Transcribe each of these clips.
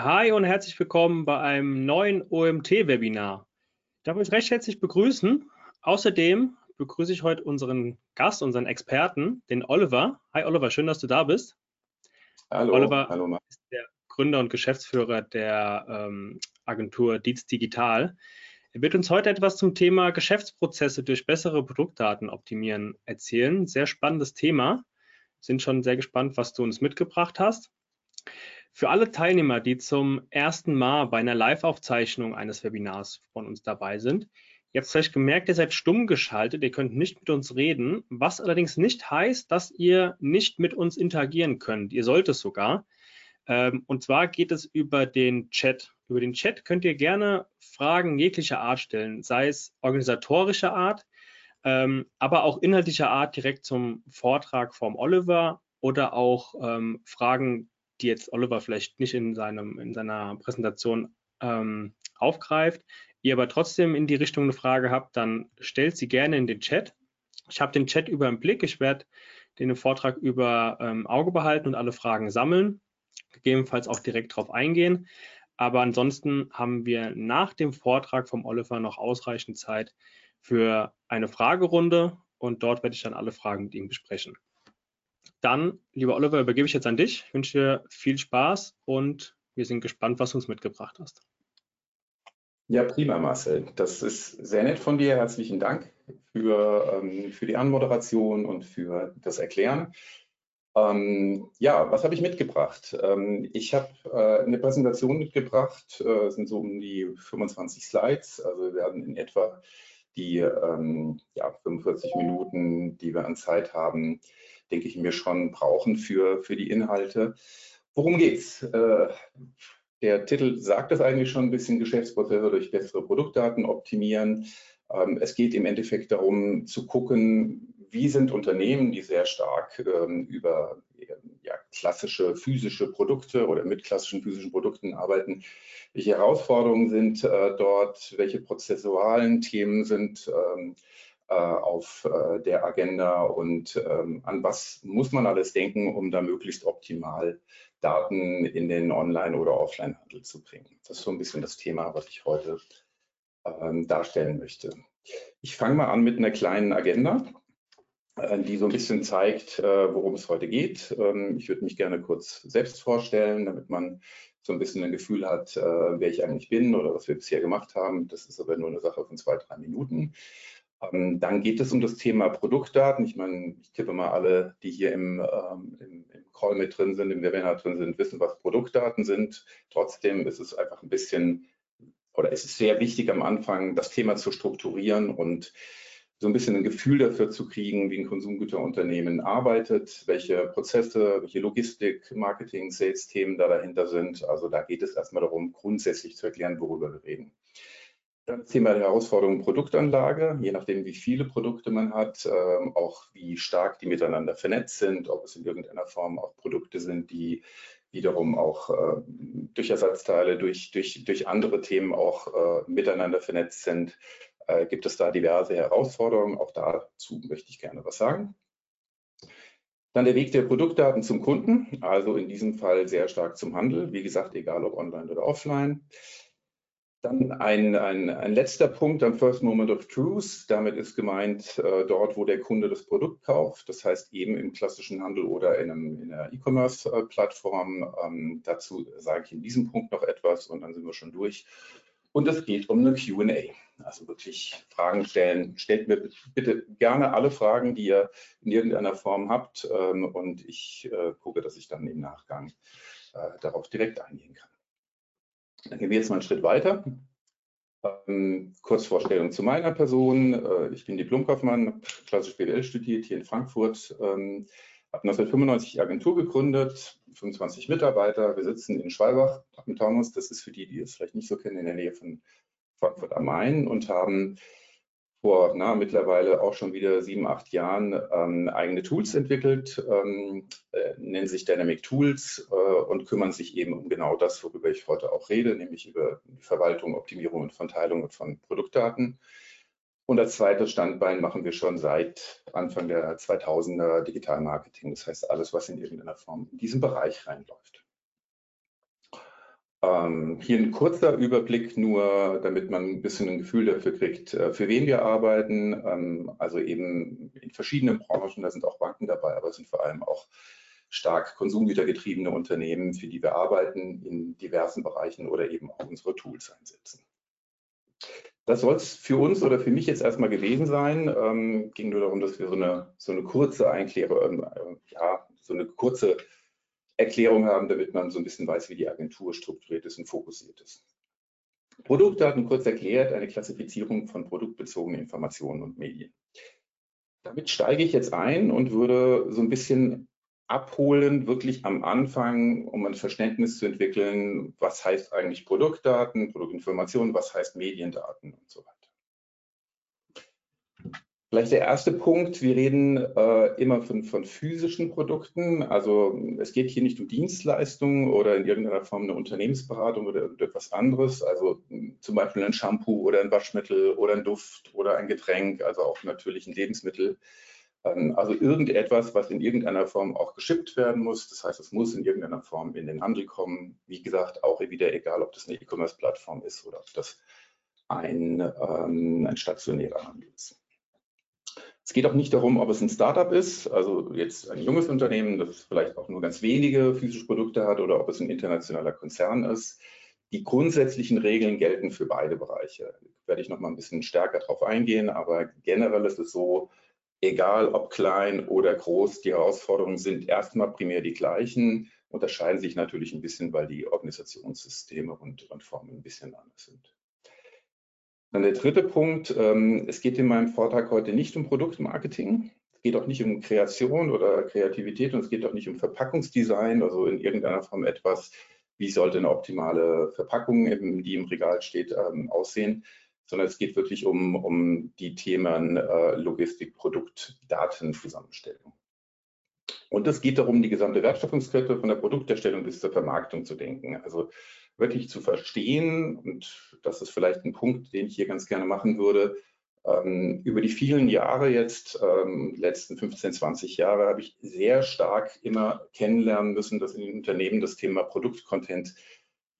Hi und herzlich willkommen bei einem neuen OMT-Webinar. Ich darf euch recht herzlich begrüßen. Außerdem begrüße ich heute unseren Gast, unseren Experten, den Oliver. Hi Oliver, schön, dass du da bist. Hallo, Oliver hallo. ist der Gründer und Geschäftsführer der ähm, Agentur Dietz Digital. Er wird uns heute etwas zum Thema Geschäftsprozesse durch bessere Produktdaten optimieren erzählen. Sehr spannendes Thema. Sind schon sehr gespannt, was du uns mitgebracht hast. Für alle Teilnehmer, die zum ersten Mal bei einer Live-Aufzeichnung eines Webinars von uns dabei sind, ihr habt vielleicht gemerkt, ihr seid stumm geschaltet, ihr könnt nicht mit uns reden, was allerdings nicht heißt, dass ihr nicht mit uns interagieren könnt. Ihr sollt es sogar. Ähm, und zwar geht es über den Chat. Über den Chat könnt ihr gerne Fragen jeglicher Art stellen, sei es organisatorischer Art, ähm, aber auch inhaltlicher Art direkt zum Vortrag vom Oliver oder auch ähm, Fragen, die jetzt Oliver vielleicht nicht in, seinem, in seiner Präsentation ähm, aufgreift, ihr aber trotzdem in die Richtung eine Frage habt, dann stellt sie gerne in den Chat. Ich habe den Chat über im Blick. Ich werde den Vortrag über ähm, Auge behalten und alle Fragen sammeln, gegebenenfalls auch direkt darauf eingehen. Aber ansonsten haben wir nach dem Vortrag vom Oliver noch ausreichend Zeit für eine Fragerunde und dort werde ich dann alle Fragen mit ihm besprechen. Dann, lieber Oliver, übergebe ich jetzt an dich. Ich wünsche dir viel Spaß und wir sind gespannt, was du uns mitgebracht hast. Ja, prima, Marcel. Das ist sehr nett von dir. Herzlichen Dank für, ähm, für die Anmoderation und für das Erklären. Ähm, ja, was habe ich mitgebracht? Ähm, ich habe äh, eine Präsentation mitgebracht, äh, sind so um die 25 Slides. Also wir werden in etwa die ähm, ja, 45 Minuten, die wir an Zeit haben, denke ich mir schon brauchen für, für die Inhalte. Worum geht's? Äh, der Titel sagt es eigentlich schon ein bisschen, Geschäftsprozesse durch bessere Produktdaten optimieren. Ähm, es geht im Endeffekt darum zu gucken, wie sind Unternehmen, die sehr stark ähm, über ja, klassische physische Produkte oder mit klassischen physischen Produkten arbeiten, welche Herausforderungen sind äh, dort, welche prozessualen Themen sind ähm, äh, auf äh, der Agenda und ähm, an was muss man alles denken, um da möglichst optimal Daten in den Online- oder Offline-Handel zu bringen. Das ist so ein bisschen das Thema, was ich heute ähm, darstellen möchte. Ich fange mal an mit einer kleinen Agenda, äh, die so ein bisschen zeigt, äh, worum es heute geht. Ähm, ich würde mich gerne kurz selbst vorstellen, damit man so ein bisschen ein Gefühl hat, äh, wer ich eigentlich bin oder was wir bisher gemacht haben. Das ist aber nur eine Sache von zwei, drei Minuten. Ähm, dann geht es um das Thema Produktdaten. Ich meine, ich tippe mal alle, die hier im, ähm, im, im, Call mit drin sind, im Webinar drin sind, wissen, was Produktdaten sind. Trotzdem ist es einfach ein bisschen, oder es ist sehr wichtig am Anfang, das Thema zu strukturieren und so ein bisschen ein Gefühl dafür zu kriegen, wie ein Konsumgüterunternehmen arbeitet, welche Prozesse, welche Logistik, Marketing, Sales-Themen da dahinter sind. Also da geht es erstmal darum, grundsätzlich zu erklären, worüber wir reden. Dann das Thema der Herausforderung Produktanlage, je nachdem, wie viele Produkte man hat, ähm, auch wie stark die miteinander vernetzt sind, ob es in irgendeiner Form auch Produkte sind, die wiederum auch äh, durch Ersatzteile, durch, durch, durch andere Themen auch äh, miteinander vernetzt sind äh, gibt es da diverse Herausforderungen. Auch dazu möchte ich gerne was sagen. Dann der Weg der Produktdaten zum Kunden, also in diesem Fall sehr stark zum Handel, wie gesagt, egal ob online oder offline. Dann ein, ein, ein letzter Punkt am First Moment of Truth. Damit ist gemeint äh, dort, wo der Kunde das Produkt kauft. Das heißt eben im klassischen Handel oder in, einem, in einer E-Commerce-Plattform. Ähm, dazu sage ich in diesem Punkt noch etwas und dann sind wir schon durch. Und es geht um eine QA. Also wirklich Fragen stellen. Stellt mir bitte gerne alle Fragen, die ihr in irgendeiner Form habt. Ähm, und ich äh, gucke, dass ich dann im Nachgang äh, darauf direkt eingehen kann. Dann gehen wir jetzt mal einen Schritt weiter. Ähm, Kurzvorstellung zu meiner Person. Äh, ich bin Diplomkaufmann, klassisch BWL studiert hier in Frankfurt. Ähm, habe 1995 Agentur gegründet, 25 Mitarbeiter. Wir sitzen in Schwalbach am Taunus. Das ist für die, die es vielleicht nicht so kennen, in der Nähe von Frankfurt am Main und haben vor na, mittlerweile auch schon wieder sieben, acht Jahren ähm, eigene Tools entwickelt, ähm, äh, nennen sich Dynamic Tools äh, und kümmern sich eben um genau das, worüber ich heute auch rede, nämlich über Verwaltung, Optimierung und Verteilung von Produktdaten. Und als zweites Standbein machen wir schon seit Anfang der 2000er Digital Marketing, das heißt alles, was in irgendeiner Form in diesen Bereich reinläuft. Ähm, hier ein kurzer Überblick nur, damit man ein bisschen ein Gefühl dafür kriegt, äh, für wen wir arbeiten. Ähm, also eben in verschiedenen Branchen, da sind auch Banken dabei, aber es sind vor allem auch stark konsumgütergetriebene Unternehmen, für die wir arbeiten, in diversen Bereichen oder eben auch unsere Tools einsetzen. Das soll es für uns oder für mich jetzt erstmal gewesen sein. Ähm, ging nur darum, dass wir so eine, so eine kurze Einklärung, äh, ja, so eine kurze Erklärung haben, damit man so ein bisschen weiß, wie die Agentur strukturiert ist und fokussiert ist. Produktdaten kurz erklärt, eine Klassifizierung von produktbezogenen Informationen und Medien. Damit steige ich jetzt ein und würde so ein bisschen abholen, wirklich am Anfang, um ein Verständnis zu entwickeln, was heißt eigentlich Produktdaten, Produktinformationen, was heißt Mediendaten und so weiter. Vielleicht der erste Punkt, wir reden äh, immer von, von, physischen Produkten. Also es geht hier nicht um Dienstleistungen oder in irgendeiner Form eine Unternehmensberatung oder etwas anderes. Also zum Beispiel ein Shampoo oder ein Waschmittel oder ein Duft oder ein Getränk, also auch natürlich ein Lebensmittel. Ähm, also irgendetwas, was in irgendeiner Form auch geschippt werden muss. Das heißt, es muss in irgendeiner Form in den Handel kommen. Wie gesagt, auch wieder egal, ob das eine E-Commerce-Plattform ist oder ob das ein, ähm, ein stationärer Handel ist. Es geht auch nicht darum, ob es ein Startup ist, also jetzt ein junges Unternehmen, das vielleicht auch nur ganz wenige physische Produkte hat oder ob es ein internationaler Konzern ist. Die grundsätzlichen Regeln gelten für beide Bereiche. Da werde ich noch mal ein bisschen stärker darauf eingehen, aber generell ist es so, egal ob klein oder groß, die Herausforderungen sind erstmal primär die gleichen, unterscheiden sich natürlich ein bisschen, weil die Organisationssysteme und, und Formen ein bisschen anders sind. Dann der dritte Punkt, ähm, es geht in meinem Vortrag heute nicht um Produktmarketing. Es geht auch nicht um Kreation oder Kreativität und es geht auch nicht um Verpackungsdesign, also in irgendeiner Form etwas, wie sollte eine optimale Verpackung, die im Regal steht, ähm, aussehen, sondern es geht wirklich um, um die Themen äh, Logistik, Produkt, Datenzusammenstellung. Und es geht darum, die gesamte Wertschöpfungskette von der Produkterstellung bis zur Vermarktung zu denken. Also wirklich zu verstehen, und das ist vielleicht ein Punkt, den ich hier ganz gerne machen würde, ähm, über die vielen Jahre jetzt, ähm, letzten 15, 20 Jahre, habe ich sehr stark immer kennenlernen müssen, dass in den Unternehmen das Thema Produktcontent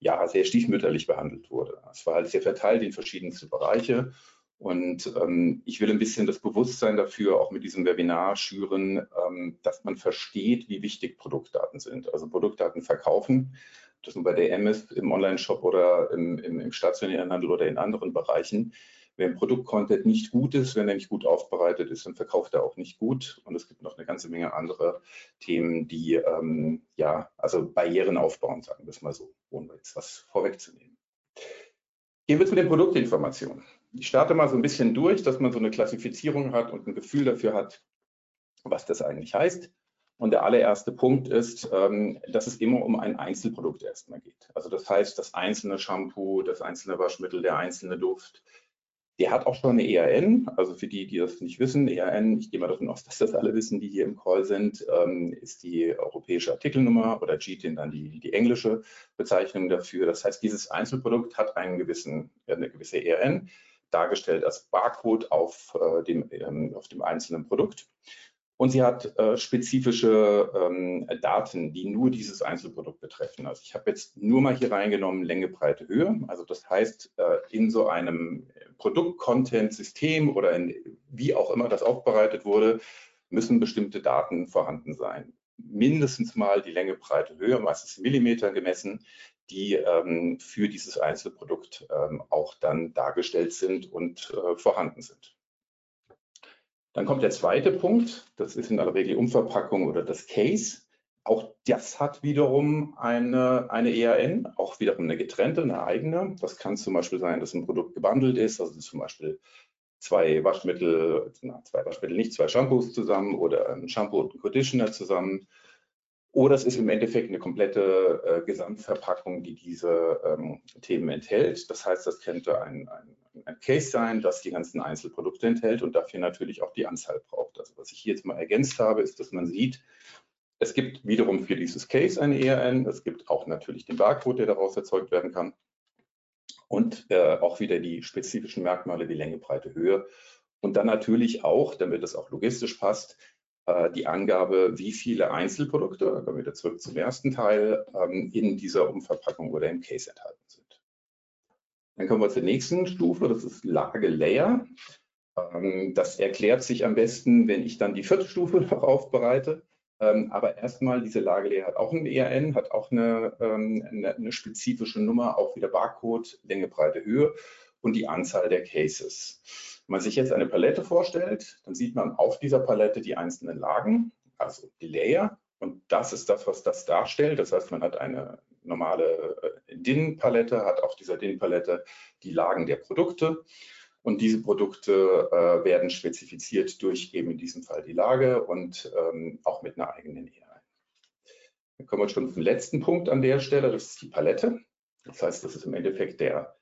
ja sehr stiefmütterlich behandelt wurde. Es war halt sehr verteilt in verschiedenste Bereiche. Und ähm, ich will ein bisschen das Bewusstsein dafür auch mit diesem Webinar schüren, ähm, dass man versteht, wie wichtig Produktdaten sind. Also Produktdaten verkaufen das nun bei DM ist, im Online-Shop oder im, im, im, stationären Handel oder in anderen Bereichen. Wenn Produktcontent nicht gut ist, wenn er nicht gut aufbereitet ist, dann verkauft er auch nicht gut. Und es gibt noch eine ganze Menge andere Themen, die ähm, ja, also Barrieren aufbauen, sagen wir es mal so, ohne jetzt was vorwegzunehmen. Gehen wir zu den Produktinformationen. Ich starte mal so ein bisschen durch, dass man so eine Klassifizierung hat und ein Gefühl dafür hat, was das eigentlich heißt. Und der allererste Punkt ist, ähm, dass es immer um ein Einzelprodukt erstmal geht. Also das heißt, das einzelne Shampoo, das einzelne Waschmittel, der einzelne Duft, der hat auch schon eine ERN. Also für die, die das nicht wissen, ERN, ich gehe mal davon aus, dass das alle wissen, die hier im Call sind, ähm, ist die europäische Artikelnummer oder GTIN dann die, die englische Bezeichnung dafür. Das heißt, dieses Einzelprodukt hat einen gewissen, eine gewisse ERN, dargestellt als Barcode auf, äh, dem, ähm, auf dem einzelnen Produkt. Und sie hat äh, spezifische ähm, Daten, die nur dieses Einzelprodukt betreffen. Also ich habe jetzt nur mal hier reingenommen Länge, Breite, Höhe. Also das heißt, äh, in so einem Produkt-Content-System oder in, wie auch immer das aufbereitet wurde, müssen bestimmte Daten vorhanden sein. Mindestens mal die Länge, Breite, Höhe, meistens in Millimetern gemessen, die ähm, für dieses Einzelprodukt ähm, auch dann dargestellt sind und äh, vorhanden sind. Dann kommt der zweite Punkt, das ist in aller Regel die Umverpackung oder das Case. Auch das hat wiederum eine, eine EAN, auch wiederum eine getrennte, eine eigene. Das kann zum Beispiel sein, dass ein Produkt gebundelt ist, also zum Beispiel zwei Waschmittel, na, zwei Waschmittel nicht, zwei Shampoos zusammen oder ein Shampoo und ein Conditioner zusammen. Oder es ist im Endeffekt eine komplette äh, Gesamtverpackung, die diese ähm, Themen enthält. Das heißt, das könnte ein, ein, ein, Case sein, das die ganzen Einzelprodukte enthält und dafür natürlich auch die Anzahl braucht. Also was ich hier jetzt mal ergänzt habe, ist, dass man sieht, es gibt wiederum für dieses Case eine ERN, es gibt auch natürlich den Barcode, der daraus erzeugt werden kann und äh, auch wieder die spezifischen Merkmale wie Länge, Breite, Höhe und dann natürlich auch, damit es auch logistisch passt, die Angabe, wie viele Einzelprodukte, da kommen wir wieder zurück zum ersten Teil, ähm, in dieser Umverpackung oder im Case enthalten sind. Dann kommen wir zur nächsten Stufe, das ist Lage Layer. Ähm, das erklärt sich am besten, wenn ich dann die vierte Stufe noch aufbereite. Ähm, aber erstmal, diese Lagelehre hat auch ein ERN, hat auch eine, eine, eine, spezifische Nummer, auch wieder Barcode, Länge, Breite, Höhe und die Anzahl der Cases. Wenn man sich jetzt eine Palette vorstellt, dann sieht man auf dieser Palette die einzelnen Lagen, also die Layer. Und das ist das, was das darstellt. Das heißt, man hat eine normale äh, DIN-Palette, hat auf dieser DIN-Palette die Lagen der Produkte. Und diese Produkte äh, werden spezifiziert durch eben in diesem Fall die Lage und ähm, auch mit einer eigenen ERN. Dann kommen wir schon zum letzten Punkt an der Stelle, das ist die Palette. Das heißt, das ist im Endeffekt der,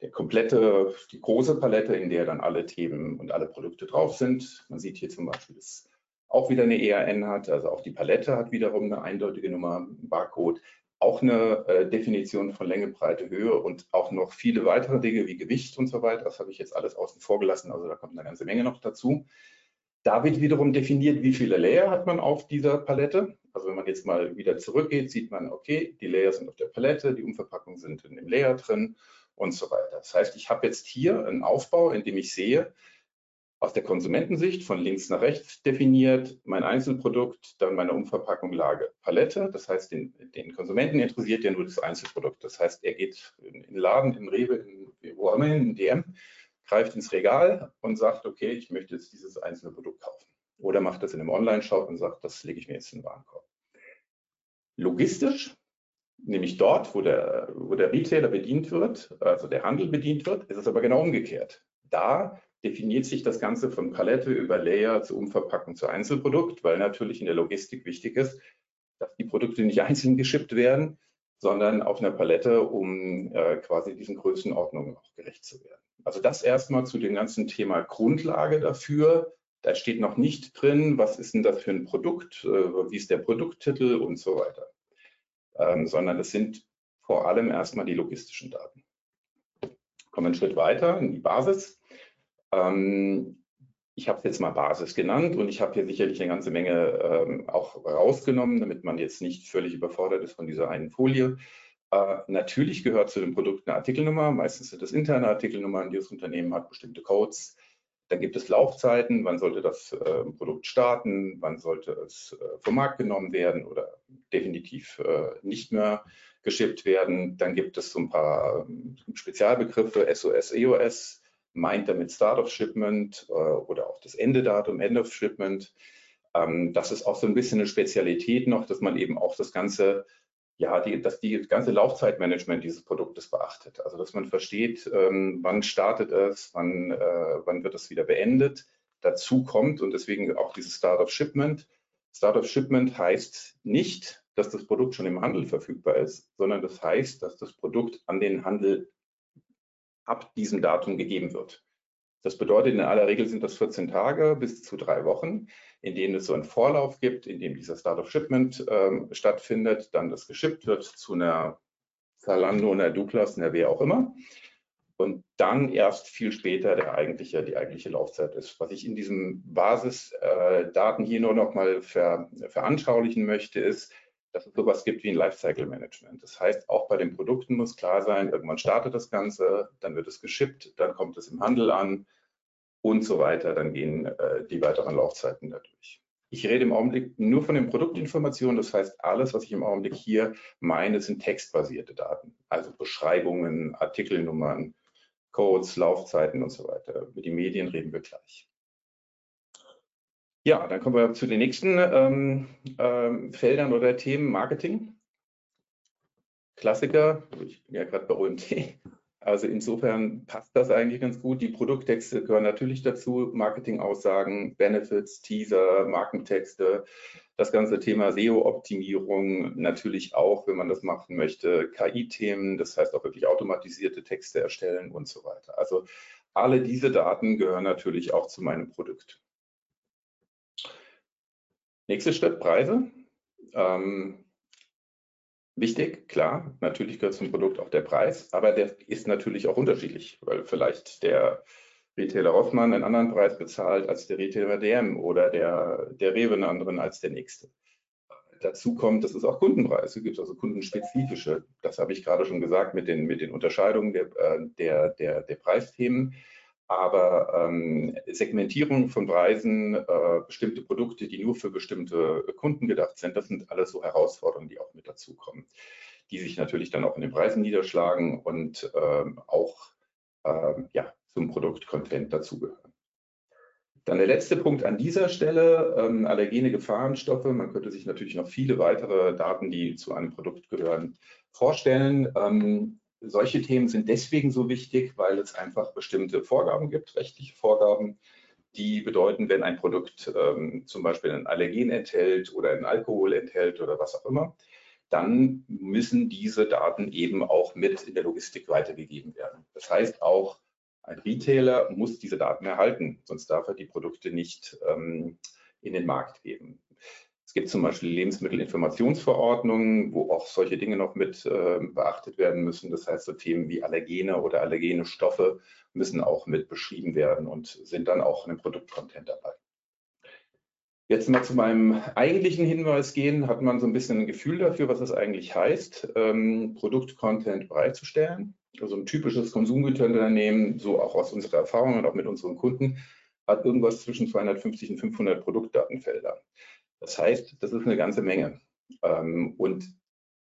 der komplette, die große Palette, in der dann alle Themen und alle Produkte drauf sind. Man sieht hier zum Beispiel, dass auch wieder eine ERN hat, also auch die Palette hat wiederum eine eindeutige Nummer, Barcode auch eine äh, Definition von Länge, Breite, Höhe und auch noch viele weitere Dinge wie Gewicht und so weiter. Das habe ich jetzt alles außen vor gelassen, also da kommt eine ganze Menge noch dazu. Da wird wiederum definiert, wie viele Layer hat man auf dieser Palette. Also wenn man jetzt mal wieder zurückgeht, sieht man, okay, die Layer sind auf der Palette, die Umverpackungen sind in dem Layer drin und so weiter. Das heißt, ich habe jetzt hier einen Aufbau, in dem ich sehe, aus der Konsumentensicht von links nach rechts definiert, mein Einzelprodukt, dann meine Umverpackung Lage Palette. Das heißt, den, den, Konsumenten interessiert ja nur das Einzelprodukt. Das heißt, er geht in den Laden, in Rewe, in, wo immer in DM, greift ins Regal und sagt, okay, ich möchte jetzt dieses einzelne Produkt kaufen. Oder macht das in einem Online-Shop und sagt, das lege ich mir jetzt in den Warenkorb. Logistisch, nämlich dort, wo der, wo der Retailer bedient wird, also der Handel bedient wird, ist es aber genau umgekehrt. Da definiert sich das Ganze von Palette über Layer zu Umverpackung zu Einzelprodukt, weil natürlich in der Logistik wichtig ist, dass die Produkte nicht einzeln geschippt werden, sondern auf einer Palette, um äh, quasi diesen Größenordnungen auch gerecht zu werden. Also das erstmal zu dem ganzen Thema Grundlage dafür. Da steht noch nicht drin, was ist denn das für ein Produkt, äh, wie ist der Produkttitel und so weiter, ähm, sondern es sind vor allem erstmal die logistischen Daten. Kommen wir einen Schritt weiter in die Basis. Ähm, ich habe es jetzt mal Basis genannt und ich habe hier sicherlich eine ganze Menge ähm, auch rausgenommen, damit man jetzt nicht völlig überfordert ist von dieser einen Folie. Äh, natürlich gehört zu dem Produkt eine Artikelnummer. Meistens sind das interne Artikelnummern, die das Unternehmen hat, bestimmte Codes. Dann gibt es Laufzeiten, wann sollte das äh, Produkt starten, wann sollte es äh, vom Markt genommen werden oder definitiv äh, nicht mehr geschippt werden. Dann gibt es so ein paar ähm, Spezialbegriffe, SOS, EOS, meint damit Start of Shipment äh, oder auch das Endedatum, End of Shipment. Ähm, das ist auch so ein bisschen eine Spezialität noch, dass man eben auch das ganze, ja, die, dass die ganze Laufzeitmanagement dieses Produktes beachtet. Also dass man versteht, ähm, wann startet es, wann, äh, wann wird es wieder beendet. Dazu kommt und deswegen auch dieses Start of Shipment. Start of Shipment heißt nicht, dass das Produkt schon im Handel verfügbar ist, sondern das heißt, dass das Produkt an den Handel ab diesem Datum gegeben wird. Das bedeutet, in aller Regel sind das 14 Tage bis zu drei Wochen, in denen es so einen Vorlauf gibt, in dem dieser Start of Shipment ähm, stattfindet, dann das geschippt wird zu einer Zalando, einer Douglas, einer wer auch immer. Und dann erst viel später der eigentliche, die eigentliche Laufzeit ist. Was ich in diesen Basisdaten äh, hier nur noch mal ver, veranschaulichen möchte, ist, dass es sowas gibt wie ein Lifecycle Management. Das heißt, auch bei den Produkten muss klar sein, irgendwann startet das Ganze, dann wird es geschippt, dann kommt es im Handel an und so weiter. Dann gehen äh, die weiteren Laufzeiten dadurch. Ich rede im Augenblick nur von den Produktinformationen. Das heißt, alles, was ich im Augenblick hier meine, sind textbasierte Daten. Also Beschreibungen, Artikelnummern, Codes, Laufzeiten und so weiter. Über die Medien reden wir gleich. Ja, dann kommen wir zu den nächsten ähm, ähm, Feldern oder Themen. Marketing. Klassiker. Ich bin ja gerade bei OMT. Also insofern passt das eigentlich ganz gut. Die Produkttexte gehören natürlich dazu. Marketingaussagen, Benefits, Teaser, Markentexte. Das ganze Thema SEO-Optimierung natürlich auch, wenn man das machen möchte. KI-Themen, das heißt auch wirklich automatisierte Texte erstellen und so weiter. Also alle diese Daten gehören natürlich auch zu meinem Produkt. Nächster Schritt, Preise. Ähm, wichtig, klar, natürlich gehört zum Produkt auch der Preis, aber der ist natürlich auch unterschiedlich, weil vielleicht der Retailer Rossmann einen anderen Preis bezahlt als der Retailer DM oder der, der Rewe einen anderen als der nächste. Dazu kommt, dass es auch Kundenpreise gibt, also kundenspezifische. Das habe ich gerade schon gesagt mit den, mit den Unterscheidungen der, äh, der, der, der Preisthemen. Aber ähm, Segmentierung von Preisen, äh, bestimmte Produkte, die nur für bestimmte Kunden gedacht sind, das sind alles so Herausforderungen, die auch mit dazukommen, die sich natürlich dann auch in den Preisen niederschlagen und ähm, auch ähm, ja, zum Produktcontent dazugehören. Dann der letzte Punkt an dieser Stelle, ähm, allergene Gefahrenstoffe. Man könnte sich natürlich noch viele weitere Daten, die zu einem Produkt gehören, vorstellen. Solche Themen sind deswegen so wichtig, weil es einfach bestimmte Vorgaben gibt, rechtliche Vorgaben, die bedeuten, wenn ein Produkt ähm, zum Beispiel ein Allergen enthält oder ein Alkohol enthält oder was auch immer, dann müssen diese Daten eben auch mit in der Logistik weitergegeben werden. Das heißt auch, ein Retailer muss diese Daten erhalten, sonst darf er die Produkte nicht ähm, in den Markt geben. Es gibt zum Beispiel Lebensmittelinformationsverordnungen, wo auch solche Dinge noch mit äh, beachtet werden müssen. Das heißt, so Themen wie Allergene oder allergene Stoffe müssen auch mit beschrieben werden und sind dann auch in dem Produktcontent dabei. Jetzt mal zu meinem eigentlichen Hinweis gehen, hat man so ein bisschen ein Gefühl dafür, was es eigentlich heißt, ähm, Produktcontent bereitzustellen. Also ein typisches Konsumgüterunternehmen, so auch aus unserer Erfahrung und auch mit unseren Kunden, hat irgendwas zwischen 250 und 500 Produktdatenfelder. Das heißt, das ist eine ganze Menge. Ähm, und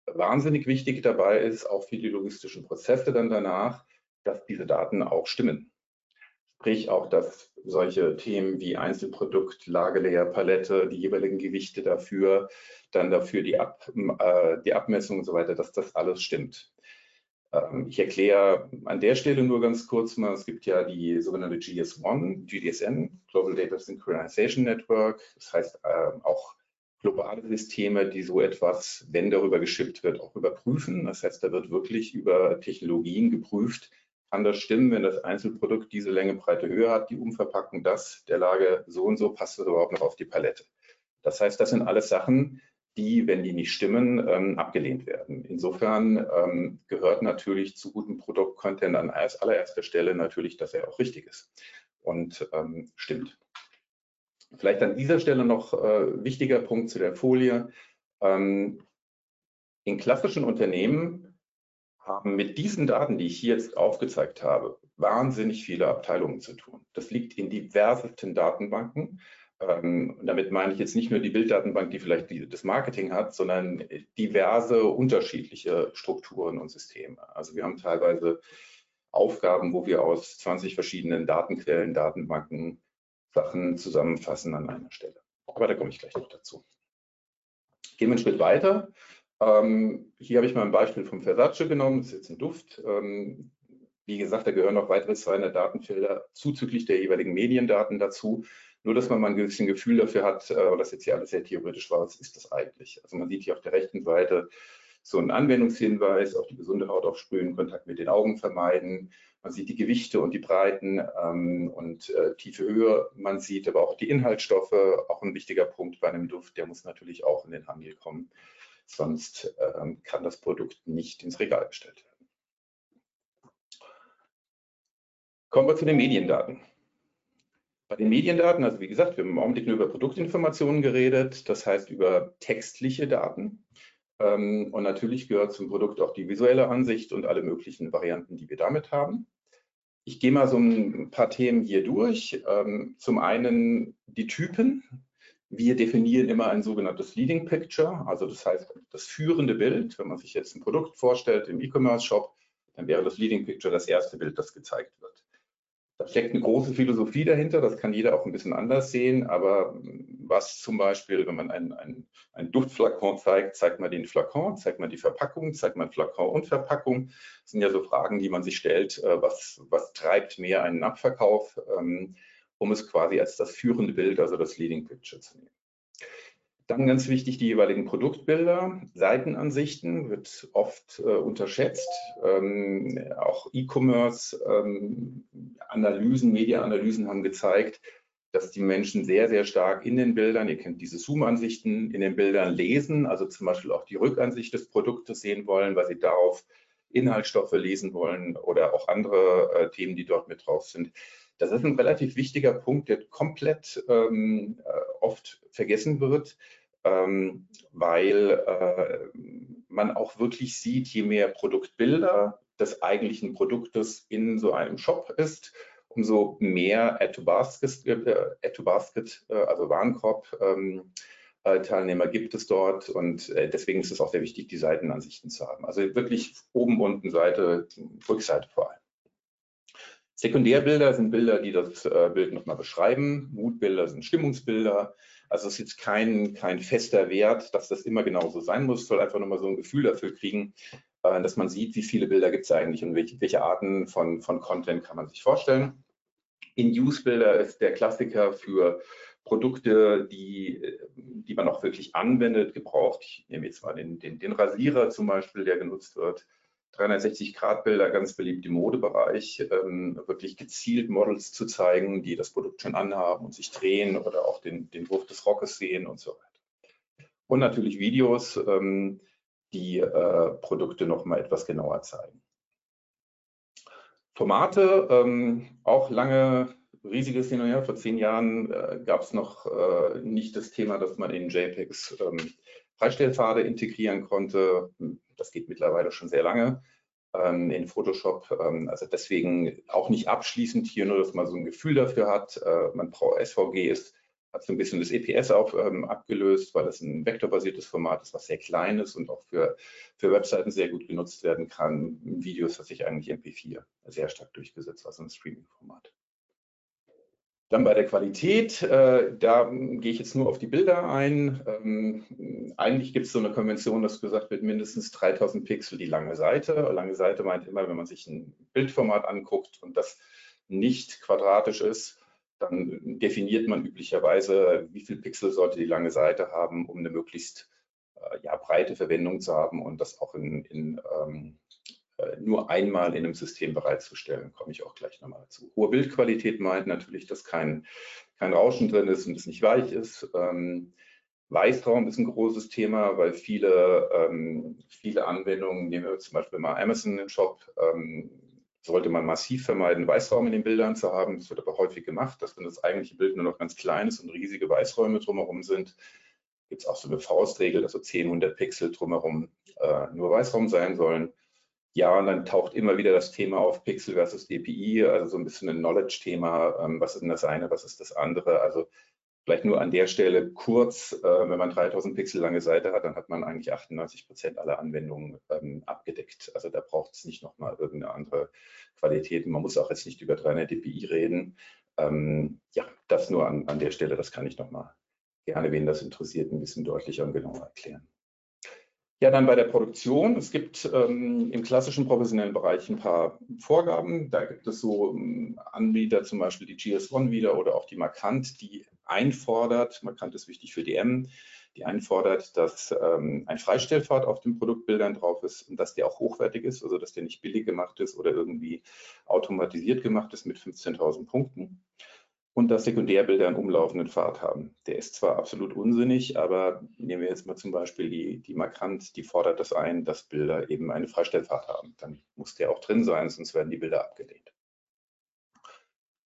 wahnsinnig wichtig dabei ist auch für die logistischen Prozesse dann danach, dass diese Daten auch stimmen. Sprich auch, dass solche Themen wie Einzelprodukt, Lagelayer, Palette, die jeweiligen Gewichte dafür, dann dafür die, Ab, äh, die Abmessung und so weiter, dass das alles stimmt. Ähm, ich erkläre an der Stelle nur ganz kurz mal, es gibt ja die sogenannte GS1, GDSN, Global Data Synchronization Network. Das heißt äh, auch globale Systeme, die so etwas, wenn darüber geschippt wird, auch überprüfen. Das heißt, da wird wirklich über Technologien geprüft, kann das stimmen, wenn das Einzelprodukt diese Länge, Breite, Höhe hat, die Umverpackung das, der Lage so und so, passt das überhaupt noch auf die Palette. Das heißt, das sind alles Sachen, die, wenn die nicht stimmen, ähm, abgelehnt werden. Insofern ähm, gehört natürlich zu gutem Produktcontent an allererster Stelle natürlich, dass er auch richtig ist und ähm, stimmt. Vielleicht an dieser Stelle noch äh, wichtiger Punkt zu der Folie. Ähm, in klassischen Unternehmen haben mit diesen Daten, die ich hier jetzt aufgezeigt habe, wahnsinnig viele Abteilungen zu tun. Das liegt in diversesten Datenbanken. Ähm, und damit meine ich jetzt nicht nur die Bilddatenbank, die vielleicht das Marketing hat, sondern diverse unterschiedliche Strukturen und Systeme. Also wir haben teilweise Aufgaben, wo wir aus 20 verschiedenen Datenquellen, Datenbanken Sachen zusammenfassen an einer Stelle. Aber da komme ich gleich noch dazu. Gehen wir einen Schritt weiter. Ähm, hier habe ich mal ein Beispiel vom Versace genommen. Das ist jetzt ein Duft. Ähm, wie gesagt, da gehören noch weitere 200 Datenfelder zuzüglich der jeweiligen Mediendaten dazu. Nur, dass man mal ein bisschen Gefühl dafür hat, äh, das jetzt hier alles sehr theoretisch war, was ist das eigentlich? Also man sieht hier auf der rechten Seite so einen Anwendungshinweis auf die gesunde Haut aufsprühen, Kontakt mit den Augen vermeiden. Man sieht die Gewichte und die Breiten ähm, und äh, tiefe Höhe. Man sieht aber auch die Inhaltsstoffe, auch ein wichtiger Punkt bei einem Duft, der muss natürlich auch in den Handel kommen. Sonst ähm, kann das Produkt nicht ins Regal gestellt werden. Kommen wir zu den Mediendaten. Bei den Mediendaten, also wie gesagt, wir haben im Augenblick nur über Produktinformationen geredet, das heißt über textliche Daten. Ähm, und natürlich gehört zum Produkt auch die visuelle Ansicht und alle möglichen Varianten, die wir damit haben. Ich gehe mal so ein paar Themen hier durch. Ähm, zum einen die Typen. Wir definieren immer ein sogenanntes Leading Picture, also das heißt das führende Bild. Wenn man sich jetzt ein Produkt vorstellt im E-Commerce-Shop, dann wäre das Leading Picture das erste Bild, das gezeigt wird. Steckt eine große Philosophie dahinter, das kann jeder auch ein bisschen anders sehen, aber was zum Beispiel, wenn man einen, einen, einen Duftflakon zeigt, zeigt man den Flakon, zeigt man die Verpackung, zeigt man Flakon und Verpackung. Das sind ja so Fragen, die man sich stellt, äh, was, was treibt mehr einen Abverkauf, ähm, um es quasi als das führende Bild, also das Leading Picture zu nehmen. Dann ganz wichtig die jeweiligen Produktbilder, Seitenansichten wird oft äh, unterschätzt. Ähm, auch E-Commerce-Analysen, ähm, Media-Analysen haben gezeigt, dass die Menschen sehr, sehr stark in den Bildern, ihr kennt diese Zoom-Ansichten, in den Bildern lesen, also zum Beispiel auch die Rückansicht des Produktes sehen wollen, weil sie darauf Inhaltsstoffe lesen wollen oder auch andere äh, Themen, die dort mit drauf sind. Das ist ein relativ wichtiger Punkt, der komplett ähm, äh, oft vergessen wird, ähm, weil äh, man auch wirklich sieht, je mehr Produktbilder des eigentlichen Produktes in so einem Shop ist, umso mehr Add-to-Basket, äh, Add Basket, äh, also Warenkorb, ähm, äh, gibt es dort und deswegen ist es auch sehr wichtig, die Seitenansichten zu haben. Also wirklich oben, unten, Seite, Rückseite vor allem. Sekundärbilder sind Bilder, die das Bild nochmal beschreiben. Mutbilder sind Stimmungsbilder. Also es ist jetzt kein, kein fester Wert, dass das immer genauso sein muss. Es soll einfach nochmal so ein Gefühl dafür kriegen, dass man sieht, wie viele Bilder gibt es eigentlich und welche, welche Arten von, von Content kann man sich vorstellen. In-Use-Bilder ist der Klassiker für Produkte, die, die man auch wirklich anwendet, gebraucht. Ich nehme jetzt mal den, den, den Rasierer zum Beispiel, der genutzt wird. 360-Grad-Bilder, ganz beliebt im Modebereich, ähm, wirklich gezielt Models zu zeigen, die das Produkt schon anhaben und sich drehen oder auch den, den Wurf des Rockes sehen und so weiter. Und natürlich Videos, ähm, die äh, Produkte noch mal etwas genauer zeigen. Formate, ähm, auch lange riesiges Hin und. Vor zehn Jahren äh, gab es noch äh, nicht das Thema, dass man in JPEGs ähm, Freistellpfade integrieren konnte. Das geht mittlerweile schon sehr lange ähm, in Photoshop. Ähm, also deswegen auch nicht abschließend hier, nur dass man so ein Gefühl dafür hat. Äh, man braucht SVG ist hat so ein bisschen das EPS auch ähm, abgelöst, weil das ein vektorbasiertes Format ist, was sehr klein ist und auch für, für Webseiten sehr gut genutzt werden kann. Videos hat sich eigentlich MP4 sehr stark durchgesetzt, also ein Streaming-Format. Dann bei der Qualität, äh, da gehe ich jetzt nur auf die Bilder ein. Ähm, eigentlich gibt es so eine Konvention, dass gesagt wird, mindestens 3000 Pixel die lange Seite. Lange Seite meint immer, wenn man sich ein Bildformat anguckt und das nicht quadratisch ist, dann definiert man üblicherweise, wie viel Pixel sollte die lange Seite haben, um eine möglichst äh, ja, breite Verwendung zu haben und das auch in, in ähm, äh, nur einmal in einem System bereitzustellen, komme ich auch gleich nochmal dazu. Hohe Bildqualität meint natürlich, dass kein, kein Rauschen drin ist und es nicht weich ist. Ähm, Weißraum ist ein großes Thema, weil viele, ähm, viele Anwendungen, nehmen wir zum Beispiel mal Amazon im Shop, ähm, sollte man massiv vermeiden, Weißraum in den Bildern zu haben. Das wird aber häufig gemacht, dass wenn das eigentliche Bild nur noch ganz klein ist und riesige Weißräume drumherum sind, gibt es auch so eine Faustregel, dass so 10, 100 Pixel drumherum äh, nur Weißraum sein sollen. Ja, und dann taucht immer wieder das Thema auf Pixel versus DPI, also so ein bisschen ein Knowledge-Thema. Ähm, was ist denn das eine, was ist das andere? Also vielleicht nur an der Stelle kurz, äh, wenn man 3000 Pixel lange Seite hat, dann hat man eigentlich 98 Prozent aller Anwendungen ähm, abgedeckt. Also da braucht es nicht nochmal irgendeine andere Qualität. Man muss auch jetzt nicht über 300 dpi reden. Ähm, ja, das nur an, an der Stelle, das kann ich nochmal gerne, wen das interessiert, ein bisschen deutlicher und genauer erklären. Ja, dann bei der Produktion. Es gibt ähm, im klassischen professionellen Bereich ein paar Vorgaben. Da gibt es so ähm, Anbieter, zum Beispiel die GS1 wieder oder auch die Markant, die einfordert, Markant ist wichtig für DM, die einfordert, dass ähm, ein Freistellpfad auf den Produktbildern drauf ist und dass der auch hochwertig ist, also dass der nicht billig gemacht ist oder irgendwie automatisiert gemacht ist mit 15.000 Punkten und dass Sekundärbilder einen umlaufenden Pfad haben. Der ist zwar absolut unsinnig, aber nehmen wir jetzt mal zum Beispiel die, die Markant, die fordert das ein, dass Bilder eben einen Freistellpfad haben. Dann muss der auch drin sein, sonst werden die Bilder abgelehnt.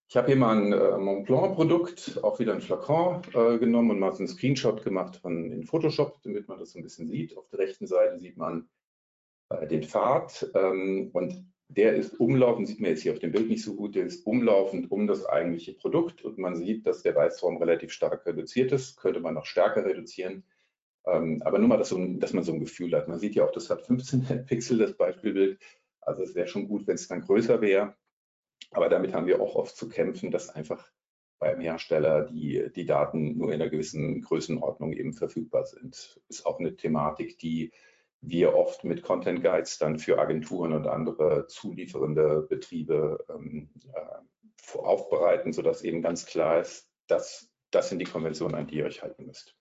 Ich habe hier mal ein äh, Montblanc-Produkt, auch wieder ein Flakon äh, genommen und mal so einen Screenshot gemacht von in Photoshop, damit man das so ein bisschen sieht. Auf der rechten Seite sieht man äh, den Pfad ähm, und der ist umlaufend, sieht man jetzt hier auf dem Bild nicht so gut, der ist umlaufend um das eigentliche Produkt und man sieht, dass der Weißraum relativ stark reduziert ist, könnte man noch stärker reduzieren. Ähm, aber nur mal, dass, so, dass, man so ein Gefühl hat. Man sieht ja auch, das hat 15 Pixel, das Beispielbild. Also es wäre schon gut, wenn es dann größer wäre. Aber damit haben wir auch oft zu kämpfen, dass einfach beim Hersteller die, die Daten nur in einer gewissen Größenordnung eben verfügbar sind. Ist auch eine Thematik, die wir oft mit Content Guides dann für Agenturen und andere zulieferende Betriebe ähm, äh, aufbereiten, sodass eben ganz klar ist, dass das sind die Konventionen, an die ihr euch halten müsst.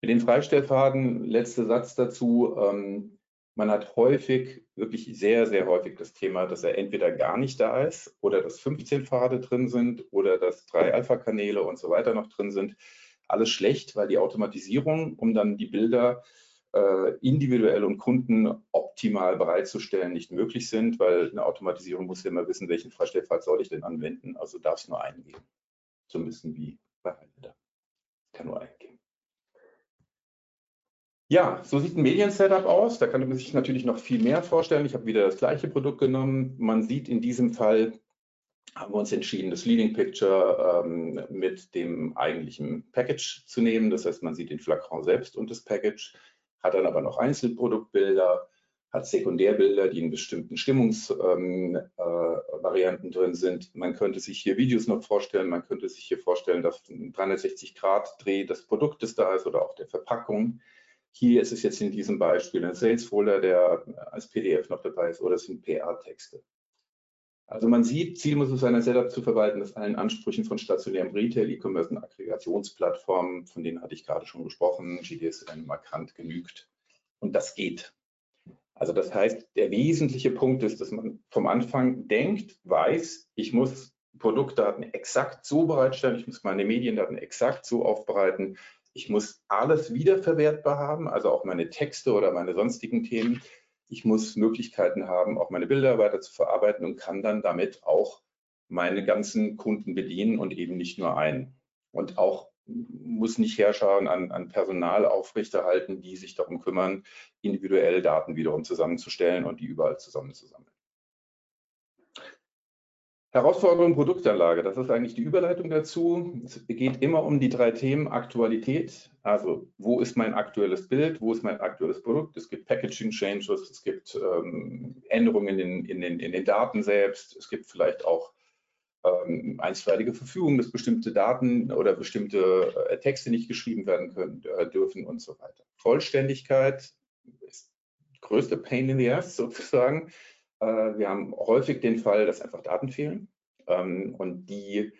Mit den Freistellpfaden, letzter Satz dazu. Ähm, man hat häufig, wirklich sehr, sehr häufig das Thema, dass er entweder gar nicht da ist oder dass 15 Pfade drin sind oder dass drei Alpha-Kanäle und so weiter noch drin sind. Alles schlecht, weil die Automatisierung, um dann die Bilder äh, individuell und kundenoptimal bereitzustellen, nicht möglich sind, weil eine Automatisierung muss ja immer wissen, welchen Freistellpfad soll ich denn anwenden. Also darf es nur einen geben. So ein bisschen wie bei Heilender. Kann nur einen geben. Ja, so sieht ein Medien-Setup aus. Da kann man sich natürlich noch viel mehr vorstellen. Ich habe wieder das gleiche Produkt genommen. Man sieht in diesem Fall, haben wir uns entschieden, das Leading Picture ähm, mit dem eigentlichen Package zu nehmen. Das heißt, man sieht den Flakon selbst und das Package hat dann aber noch Einzelproduktbilder, hat Sekundärbilder, die in bestimmten Stimmungsvarianten ähm, äh, drin sind. Man könnte sich hier Videos noch vorstellen, man könnte sich hier vorstellen, dass ein 360-Grad-Dreh des Produktes da ist oder auch der Verpackung. Hier ist es jetzt in diesem Beispiel ein Sales-Folder, der als PDF noch dabei ist, oder es sind PR-Texte. Also man sieht, Ziel muss es sein, ein Setup zu verwalten, das allen Ansprüchen von stationärem Retail, E-Commerce und Aggregationsplattformen, von denen hatte ich gerade schon gesprochen, GDSN markant genügt. Und das geht. Also das heißt, der wesentliche Punkt ist, dass man vom Anfang denkt, weiß, ich muss Produktdaten exakt so bereitstellen, ich muss meine Mediendaten exakt so aufbereiten, ich muss alles wiederverwertbar haben, also auch meine Texte oder meine sonstigen Themen. Ich muss Möglichkeiten haben, auch meine Bilder weiter zu verarbeiten und kann dann damit auch meine ganzen Kunden bedienen und eben nicht nur einen. Und auch muss nicht Herrscher an, an Personal aufrechterhalten, die sich darum kümmern, individuell Daten wiederum zusammenzustellen und die überall zusammenzusammeln. Herausforderung Produktanlage, das ist eigentlich die Überleitung dazu. Es geht immer um die drei Themen Aktualität, also wo ist mein aktuelles Bild, wo ist mein aktuelles Produkt, es gibt Packaging Changes, es gibt ähm, Änderungen in, in, den, in, den, Daten selbst, es gibt vielleicht auch ähm, einstweilige Verfügungen, dass bestimmte Daten oder bestimmte äh, Texte nicht geschrieben werden können, äh, dürfen und so weiter. Vollständigkeit ist größte Pain in the Ass sozusagen. Äh, wir haben häufig den Fall, dass einfach Daten fehlen ähm, und die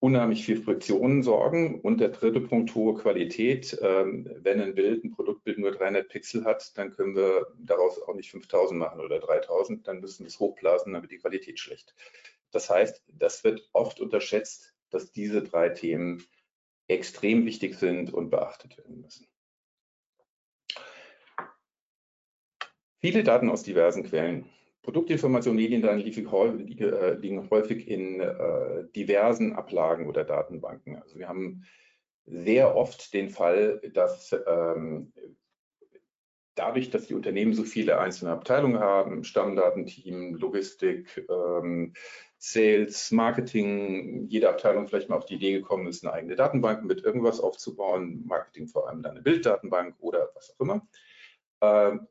unheimlich viel Friktionen sorgen. Und der dritte Punkt, hohe Qualität. Ähm, wenn ein Bild, ein Produktbild nur 300 Pixel hat, dann können wir daraus auch nicht 5000 machen oder 3000, dann müssen wir es hochblasen, dann wird die Qualität schlecht. Das heißt, das wird oft unterschätzt, dass diese drei Themen extrem wichtig sind und beachtet werden müssen. Viele Daten aus diversen Quellen. Produktinformation, Mediendaten äh, liegen häufig in äh, diversen Ablagen oder Datenbanken. Also wir haben sehr oft den Fall, dass ähm, dadurch, dass die Unternehmen so viele einzelne Abteilungen haben, Stammdatenteam, Logistik, ähm, Sales, Marketing, jede Abteilung vielleicht mal auf die Idee gekommen ist, eine eigene Datenbank mit irgendwas aufzubauen, Marketing vor allem dann eine Bilddatenbank oder was auch immer. Ähm,